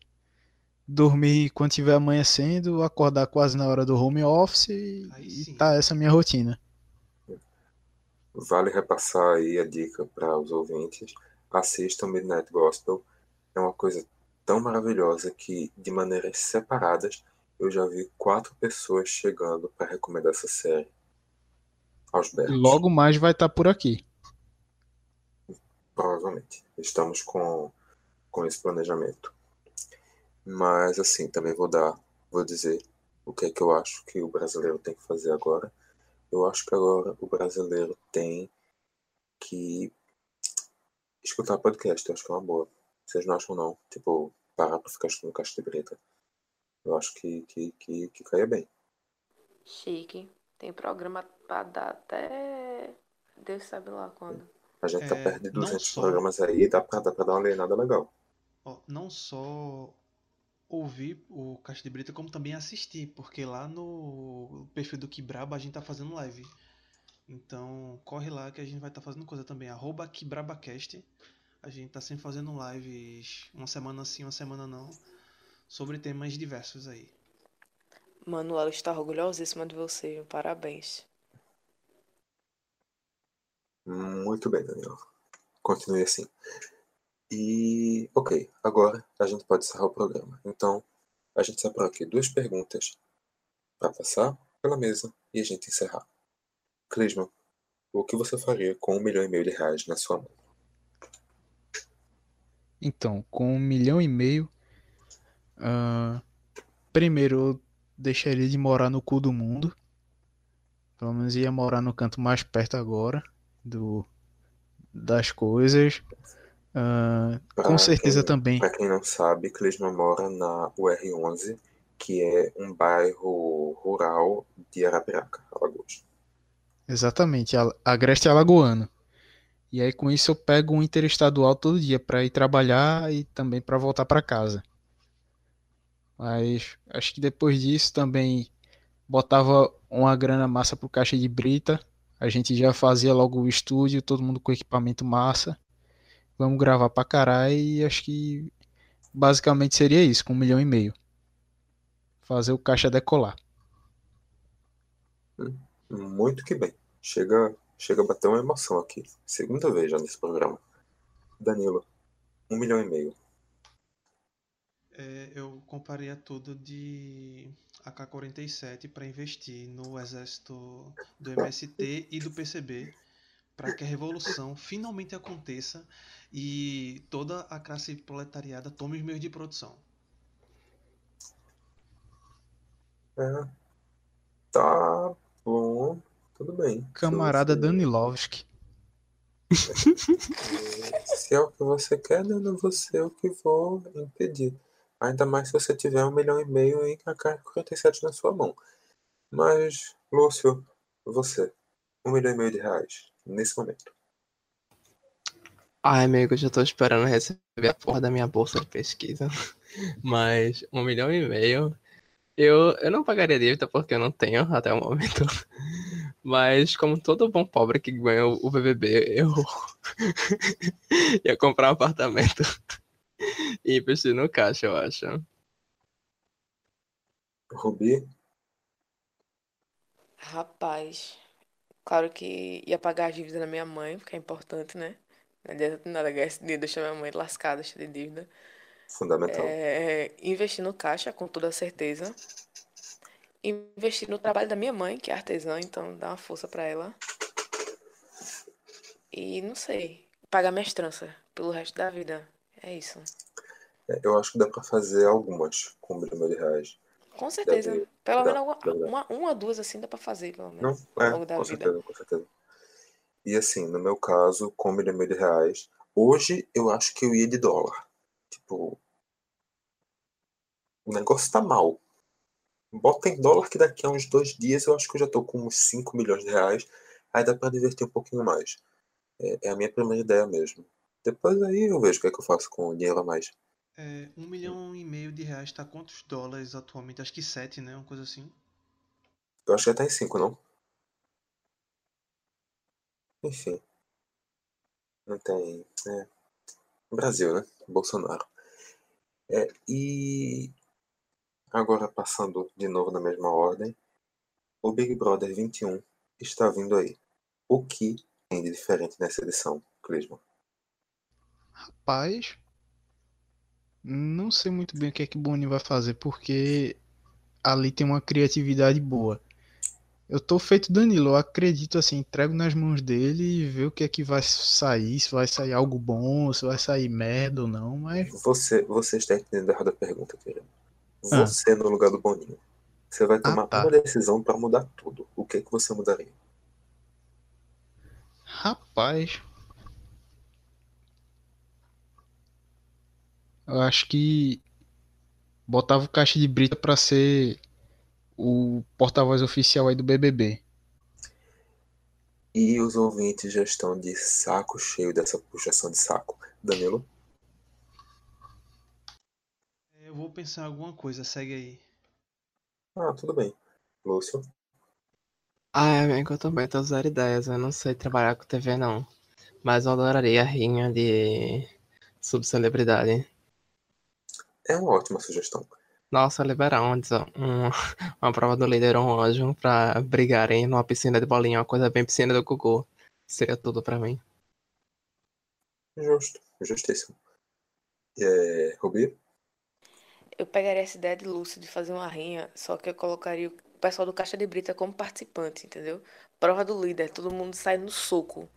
dormir quando estiver amanhecendo, acordar quase na hora do home office e, tá essa a minha rotina. Vale repassar aí a dica para os ouvintes. Assistam Midnight Gospel. É uma coisa tão maravilhosa que, de maneiras separadas, eu já vi quatro pessoas chegando para recomendar essa série aos berros. logo mais vai estar por aqui. Provavelmente. Estamos com, com esse planejamento. Mas, assim, também vou dar, vou dizer o que é que eu acho que o brasileiro tem que fazer agora. Eu acho que agora o brasileiro tem que escutar podcast. Eu acho que é uma boa. Vocês não acham, não? Tipo, parar pra ficar escutando caixa de brita. Eu acho que, que, que, que caia bem. Chique. Tem programa pra dar até. Deus sabe lá quando. A gente tá É, perto de não 200 só- programas aí, dá pra, dá pra dar uma alienada legal. Ó, não só ouvir o Caixa de Brita, como também assistir, porque lá no perfil do Kibraba a gente tá fazendo live. Então, corre lá que a gente vai estar fazendo coisa também. Arroba KibrabaCast. A gente tá sempre fazendo lives, uma semana sim, uma semana não, sobre temas diversos aí. Manuela está orgulhosíssima de você, parabéns. Muito bem, Daniel. Continue assim. E, ok, agora a gente pode encerrar o programa. Então, a gente separou aqui duas perguntas para passar pela mesa e a gente encerrar. Clisman, o que você faria com um milhão e meio de reais na sua mão? Então, com um milhão e meio, ah, primeiro eu deixaria de morar no cu do mundo. Pelo menos ia morar no canto mais perto agora do das coisas. Pra com certeza quem- também. Pra quem não sabe, Clisma mora na UR11, que é um bairro rural de Arapiraca, Alagoas. Exatamente, Agreste Alagoano. E aí com isso eu pego um interestadual todo dia para ir trabalhar e também para voltar para casa. Mas acho que depois disso também botava uma grana massa pro caixa de brita. A gente já fazia logo o estúdio, todo mundo com equipamento massa. Vamos gravar pra caralho e acho que basicamente seria isso, com um milhão e meio. Fazer o caixa decolar. Muito que bem. Chega, chega a bater uma emoção aqui. Segunda vez já nesse programa. Danilo, um milhão e meio. É, eu compraria tudo de AK-47 para investir no exército do MST e do PCB para que a revolução finalmente aconteça e toda a classe proletariada tome os meios de produção. É. Tá bom. Tudo bem. Camarada Se você- Danilovski. <laughs> Se é o que você quer, não é você o que vou impedir. Ainda mais se você tiver um milhão e meio em AK-47 na sua mão. Mas, Lúcio, você, um milhão e meio de reais, nesse momento. Ai, amigo, eu já tô esperando receber a porra da minha bolsa de pesquisa. <laughs> Mas um milhão e meio. Eu, eu não pagaria dívida porque eu não tenho até o momento. <laughs> Mas como todo bom pobre que ganha o BBB, eu <laughs> ia comprar um apartamento e investir no caixa, eu acho. Rubi, Rapaz, claro que ia pagar as dívidas da minha mãe, porque é importante, né? Não adianta nada ganhar esse dinheiro, deixar minha mãe lascada, cheia de dívida. fundamental. É, investir no caixa, com toda certeza. Investir no trabalho da minha mãe, que é artesã, então dá uma força pra ela. E não sei, pagar minhas tranças pelo resto da vida. É isso. É, eu acho que dá pra fazer algumas com um milhão de reais. Com certeza. Deve- Pelo menos uma, uma, duas assim dá pra fazer, pelo Não, menos, é, ao longo da com vida. certeza, com certeza. E assim, no meu caso, com um milhão e meio de reais, hoje eu acho que eu ia de dólar. Tipo, o negócio tá mal. Bota em dólar que daqui a uns dois dias eu acho que eu já tô com uns 5 milhões de reais. Aí dá pra divertir um pouquinho mais. É, é a minha primeira ideia mesmo. Depois aí eu vejo o que é que eu faço com o dinheiro a mais. É, um milhão e meio de reais tá quantos dólares atualmente? Acho que sete, né? Uma coisa assim. Eu acho que já tá em 5, não? Enfim. Não tem. É. Brasil, né? Bolsonaro. É, e agora passando de novo na mesma ordem, o Big Brother 21 está vindo aí. O que tem de diferente nessa edição, Clisman? Rapaz, não sei muito bem o que é que Boninho vai fazer, porque ali tem uma criatividade boa. Eu tô feito Danilo, eu acredito assim, entrego nas mãos dele e ver o que é que vai sair, se vai sair algo bom, se vai sair merda ou não, mas Você, você está entendendo errado a pergunta, querido. Ah. Você no lugar do Boninho. Você vai tomar tá. uma decisão para mudar tudo. O que, que você mudaria? rapaz. Eu acho que botava o Caixa de Brita pra ser o porta-voz oficial aí do BBB. E os ouvintes já estão de saco cheio dessa puxação de saco. Danilo? É, Eu vou pensar em alguma coisa, segue aí. Ah, tudo bem. Lúcio? Ai, amigo, eu também tô zero ideias. Eu não sei trabalhar com TV, não. Mas eu adoraria a rinha de subcelebridade. É uma ótima sugestão. Nossa, liberar um, um- <laughs> uma prova do líder um anjo pra brigarem numa piscina de bolinha, uma coisa bem piscina do Gugu. Seria tudo pra mim. Justo. Justíssimo. É, Rubi? Eu pegaria essa ideia de Lúcio de fazer uma rinha, só que eu colocaria o pessoal do Caixa de Brita como participante, entendeu? Prova do líder, todo mundo sai no soco.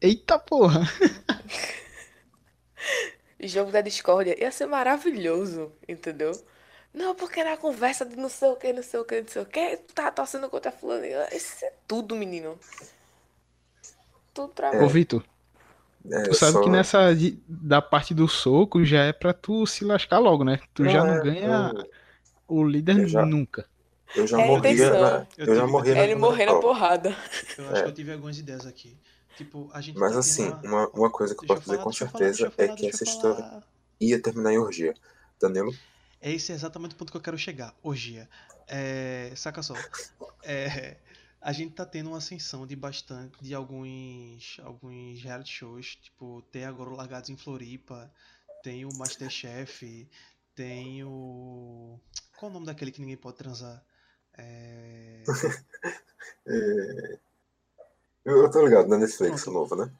Eita porra! <laughs> jogo da discórdia. Ia ser maravilhoso, entendeu? Não, porque na conversa de não sei o que, não sei o que, não sei o que, tu tá torcendo contra fulano. Isso é tudo, menino. Tudo pra Ô, mim. Vitor, É, tu sabe só- que nessa de- da parte do soco já é pra tu se lascar logo, né? Tu já não é, ganha eu- o líder eu já- nunca. Eu já É a morria, intenção. na, Eu eu já tive- na Ele morrer na porrada. Eu acho É. que eu tive algumas ideias aqui. Tipo, a gente Mas tá assim, uma, uma coisa que eu posso dizer falar, com eu falar, certeza eu é falar, que essa história falar. ia terminar em orgia. Danilo? Esse é exatamente o ponto que eu quero chegar. Orgia. É, saca só. É, a gente tá tendo uma ascensão de bastante de alguns alguns reality shows, tipo, tem agora o Largados em Floripa, tem o Masterchef, tem o qual o nome daquele que ninguém pode transar? É, <laughs> É, Eu, eu tô ligado na Netflix Pronto. novo, né?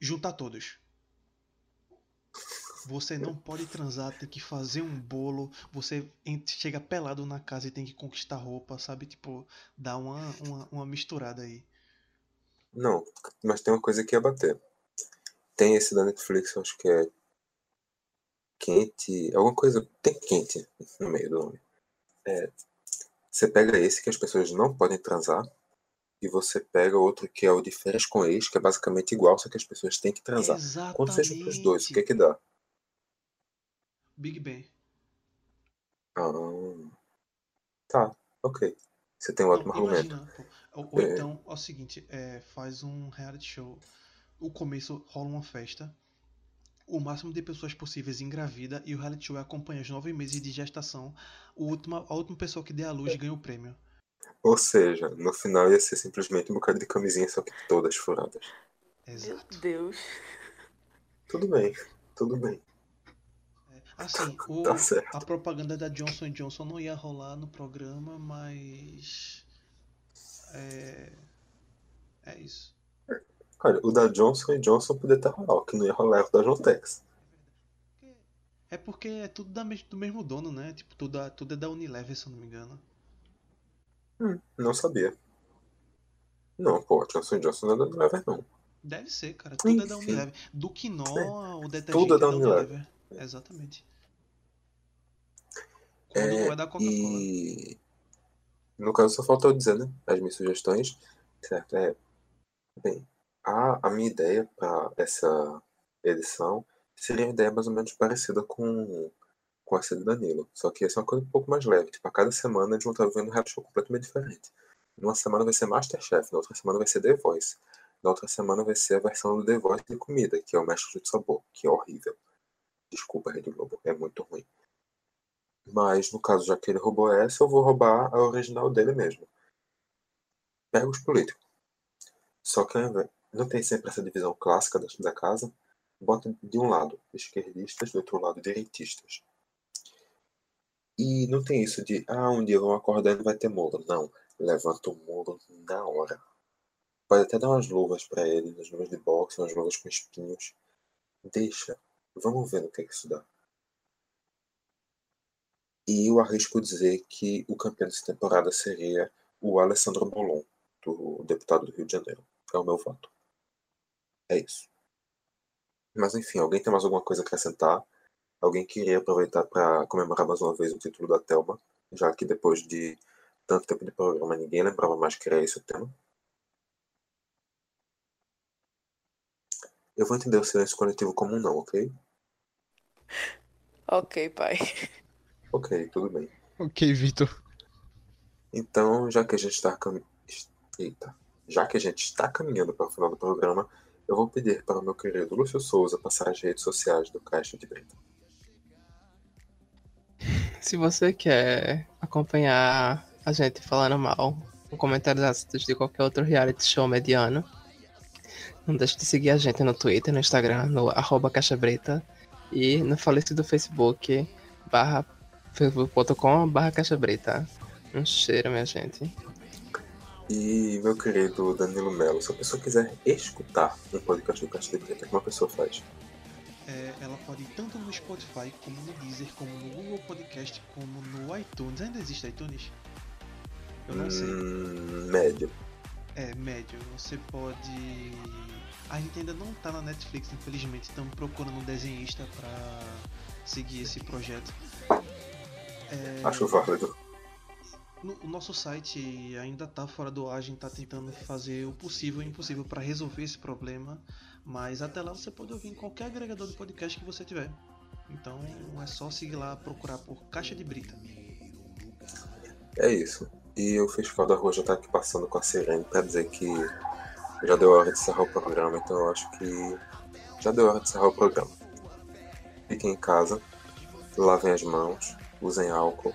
juntar todos. Você não pode transar, tem que fazer um bolo. Você chega pelado na casa e tem que conquistar roupa, sabe? Tipo, dá uma, uma, uma misturada aí. Não, mas tem uma coisa que ia bater. Tem esse da Netflix, acho que é quente, alguma coisa, tem quente no meio do nome. É, você pega esse que as pessoas não podem transar e você pega outro que é o de férias com ex, que é basicamente igual, só que as pessoas têm que transar. Quando você junta os dois, o que que dá? Big Bang. Ah, tá, ok. Você tem um ótimo argumento. Ou, ou É. então, é o seguinte, é, faz um reality show. O começo rola uma festa. O máximo de pessoas possíveis engravida e o reality show acompanha os nove meses de gestação. O última, a última pessoa que der a luz ganha o prêmio. Ou seja, no final ia ser simplesmente um bocado de camisinha, só que todas furadas. Meu Exato. Deus. Tudo bem, tudo bem. Assim, o, <laughs> Tá a propaganda da Johnson Johnson não ia rolar no programa, mas. É. É isso. Olha, o da Johnson Johnson podia estar rolar, o que não ia rolar é o da Jontex. É porque é tudo da do mesmo dono, né? Tipo, tudo, tudo é da Unilever, se eu não me engano. Hum, não sabia. Não, pô, Johnson Johnson não é da Unilever, não. Deve ser, cara. Tudo é da Enfim. Unilever. Do quinó, o detergente Tudo é da é Unilever. Unilever. Exatamente. Quando É, é da Coca-Cola. E no caso só faltou dizer, né? As minhas sugestões, certo? É, bem, a, a minha ideia para essa edição seria uma ideia mais ou menos parecida com, com do Danilo. Só que essa é uma coisa um pouco mais leve. Tipo, a cada semana eles vão estar vendo um reality show completamente diferente. Numa semana vai ser Masterchef, na outra semana vai ser The Voice. Na outra semana vai ser a versão do The Voice de comida, que é o Mestre de Sabor, que é horrível. Desculpa, Rede Globo, é muito ruim. Mas no caso, já que ele roubou essa, eu vou roubar a original dele mesmo. Pega os políticos. Só que não tem sempre essa divisão clássica da casa. Bota de um lado esquerdistas, do outro lado direitistas. E não tem isso de, ah, um dia vão acordar e não vai ter muro. Não, levanta o muro na hora. Pode até dar umas luvas pra ele, umas luvas de boxe, umas luvas com espinhos. Deixa. Vamos ver no que, que isso dá. E eu arrisco dizer que o campeão dessa temporada seria o Alessandro Bolon, do deputado do Rio de Janeiro. É o meu voto. É isso. Mas enfim, alguém tem mais alguma coisa a acrescentar? Alguém queria aproveitar para comemorar mais uma vez o título da Thelma, já que depois de tanto tempo de programa ninguém lembrava mais que era esse o tema? Eu vou entender o silêncio coletivo como um não, ok? Ok, pai. <laughs> Ok, tudo bem. Ok, Vitor. Então, já que a gente está cam... Eita. Já que a gente está caminhando para o final do programa, eu vou pedir para o meu querido Lúcio Souza passar as redes sociais do Caixa de Brita. Se você quer acompanhar a gente falando mal, com comentários ácidos de qualquer outro reality show mediano, não deixe de seguir a gente no Twitter, no Instagram, no arroba Caixa Breta e no falecido Facebook, barra facebook.com barra Caixa Breta. Um cheiro, minha gente. E meu querido Danilo Melo, se a pessoa quiser escutar um podcast do Caixa de Brita, como a pessoa faz? É, ela pode ir tanto no Spotify, como no Deezer, como no Google Podcast, como no iTunes. Ainda existe iTunes? Eu não sei. Hum, médio. É, médio. Você pode A gente ainda não tá na Netflix, infelizmente. Estamos procurando um desenhista pra seguir esse projeto. É, Acho válido. no- o nosso site ainda tá fora do ar, a gente tá tentando fazer o possível e o impossível para resolver esse problema. Mas até lá você pode ouvir em qualquer agregador de podcast que você tiver. Então é só seguir lá, procurar por Caixa de Brita. É isso. E o Festival da Rua já tá aqui passando com a sirene pra dizer que já deu hora de encerrar o programa, então eu acho que já deu hora de encerrar o programa. Fiquem em casa, lavem as mãos, usem álcool,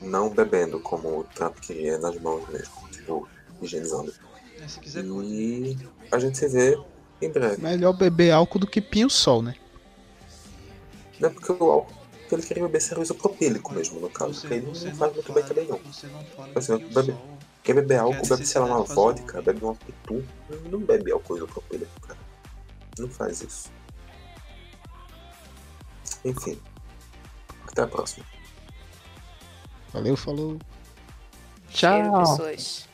não bebendo como o Trump queria nas mãos mesmo, tipo, higienizando. É, se quiser, pode. E a gente se vê em breve. Melhor beber álcool do que pinho-sol, né? Não é porque o álcool que ele queria beber seria o isopropílico mesmo, no caso, porque ele não faz muito bem também não. Você não fala Assim, bebe- sol- Quer beber álcool, Quer bebe, sei lá, uma fazer vodka, um- bebe uma pitu. Não bebe álcool isopropílico, cara. Não faz isso. Enfim. Até a próxima. Valeu, falou. Cheiro, Tchau. pessoas.